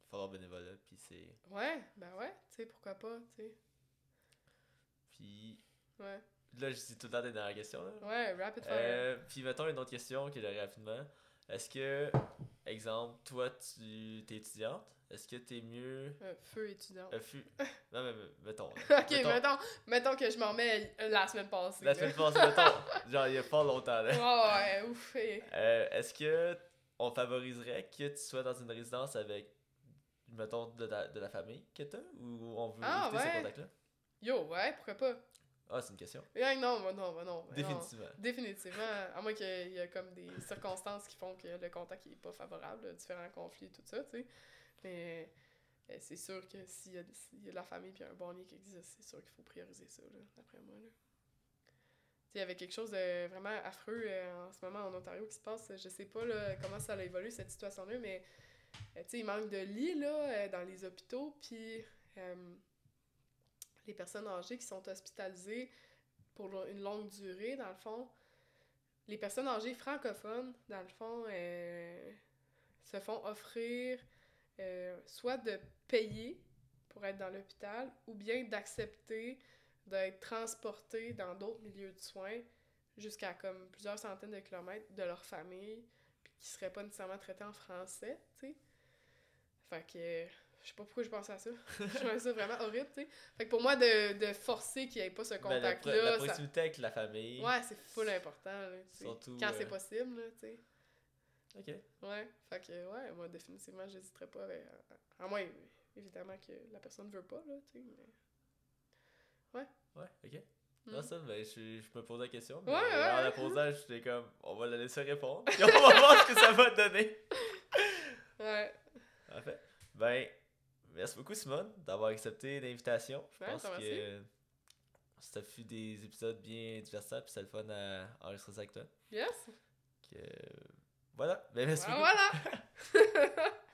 faut avoir bénévolat, puis c'est. Ouais, ben ouais, tu sais, pourquoi pas, tu sais. Puis Ouais. là, je dis tout le temps des dernières questions. Là. Ouais, rapid fire. Euh, puis mettons une autre question que j'aurais rapidement. Est-ce que, exemple, toi, tu es étudiante, est-ce que t'es mieux? Euh, feu étudiant. Euh, fu- non, mais mettons. ok, mettons, mettons que je m'en remets euh, la semaine passée. La là. semaine passée, mettons, genre il y a pas longtemps. Là. Ouais, ouais, ouf. et- Euh, est-ce que on favoriserait que tu sois dans une résidence avec, mettons, de, ta- de la famille que t'as ou on veut Ah, éviter ces ouais. contacts-là? Yo, ouais, pourquoi pas? Ah, c'est une question. Non, bah non, bah non. bah non. Définitivement. Définitivement. À moins qu'il y ait- comme des circonstances qui font que le contact est pas favorable, différents conflits, tout ça, tu sais. Mais euh, c'est sûr que s'il y, a- de la famille et un bon lien qui existe, c'est sûr qu'il faut prioriser ça, d'après moi. Là. Il y avait quelque chose de vraiment affreux euh, en ce moment en Ontario qui se passe. Je sais pas comment ça a évolué cette situation-là, mais sais, il manque de lits là, euh, dans les hôpitaux, puis euh, les personnes âgées qui sont hospitalisées pour une longue durée, dans le fond, les personnes âgées francophones, dans le fond, se font offrir euh, soit de payer pour être dans l'hôpital ou bien d'accepter d'être transportés dans d'autres milieux de soins jusqu'à comme plusieurs centaines de kilomètres de leur famille puis qui seraient pas nécessairement traités en français, tu sais. Fait que Je sais pas pourquoi je pensais à ça. je trouvais ça vraiment horrible, tu sais. Fait que pour moi, de, de forcer qu'il n'y ait pas ce Ben, la, contact-là, pro- la ça... avec la famille. Ouais, c'est full important, là. Surtout, Quand euh, c'est possible, là, tu sais. Ok. Ouais, fait que, ouais, moi, définitivement, j'hésiterais pas avec... À moins, évidemment, que la personne veut pas, là, tu sais, mais... Ouais, ok. Mm. Non, ça, ben, je, je me posais la question. Mais Ouais, ouais, En la ouais. posant, j'étais comme, on va la laisser répondre. Puis on va voir ce que ça va donner. Ouais, En fait, ben, merci beaucoup, Simone, d'avoir accepté l'invitation. Je Ouais, pense que ça fut des épisodes bien divertissants, puis c'est le fun à enregistrer ça avec toi. yes! Que, voilà, ben, merci Ah, voilà!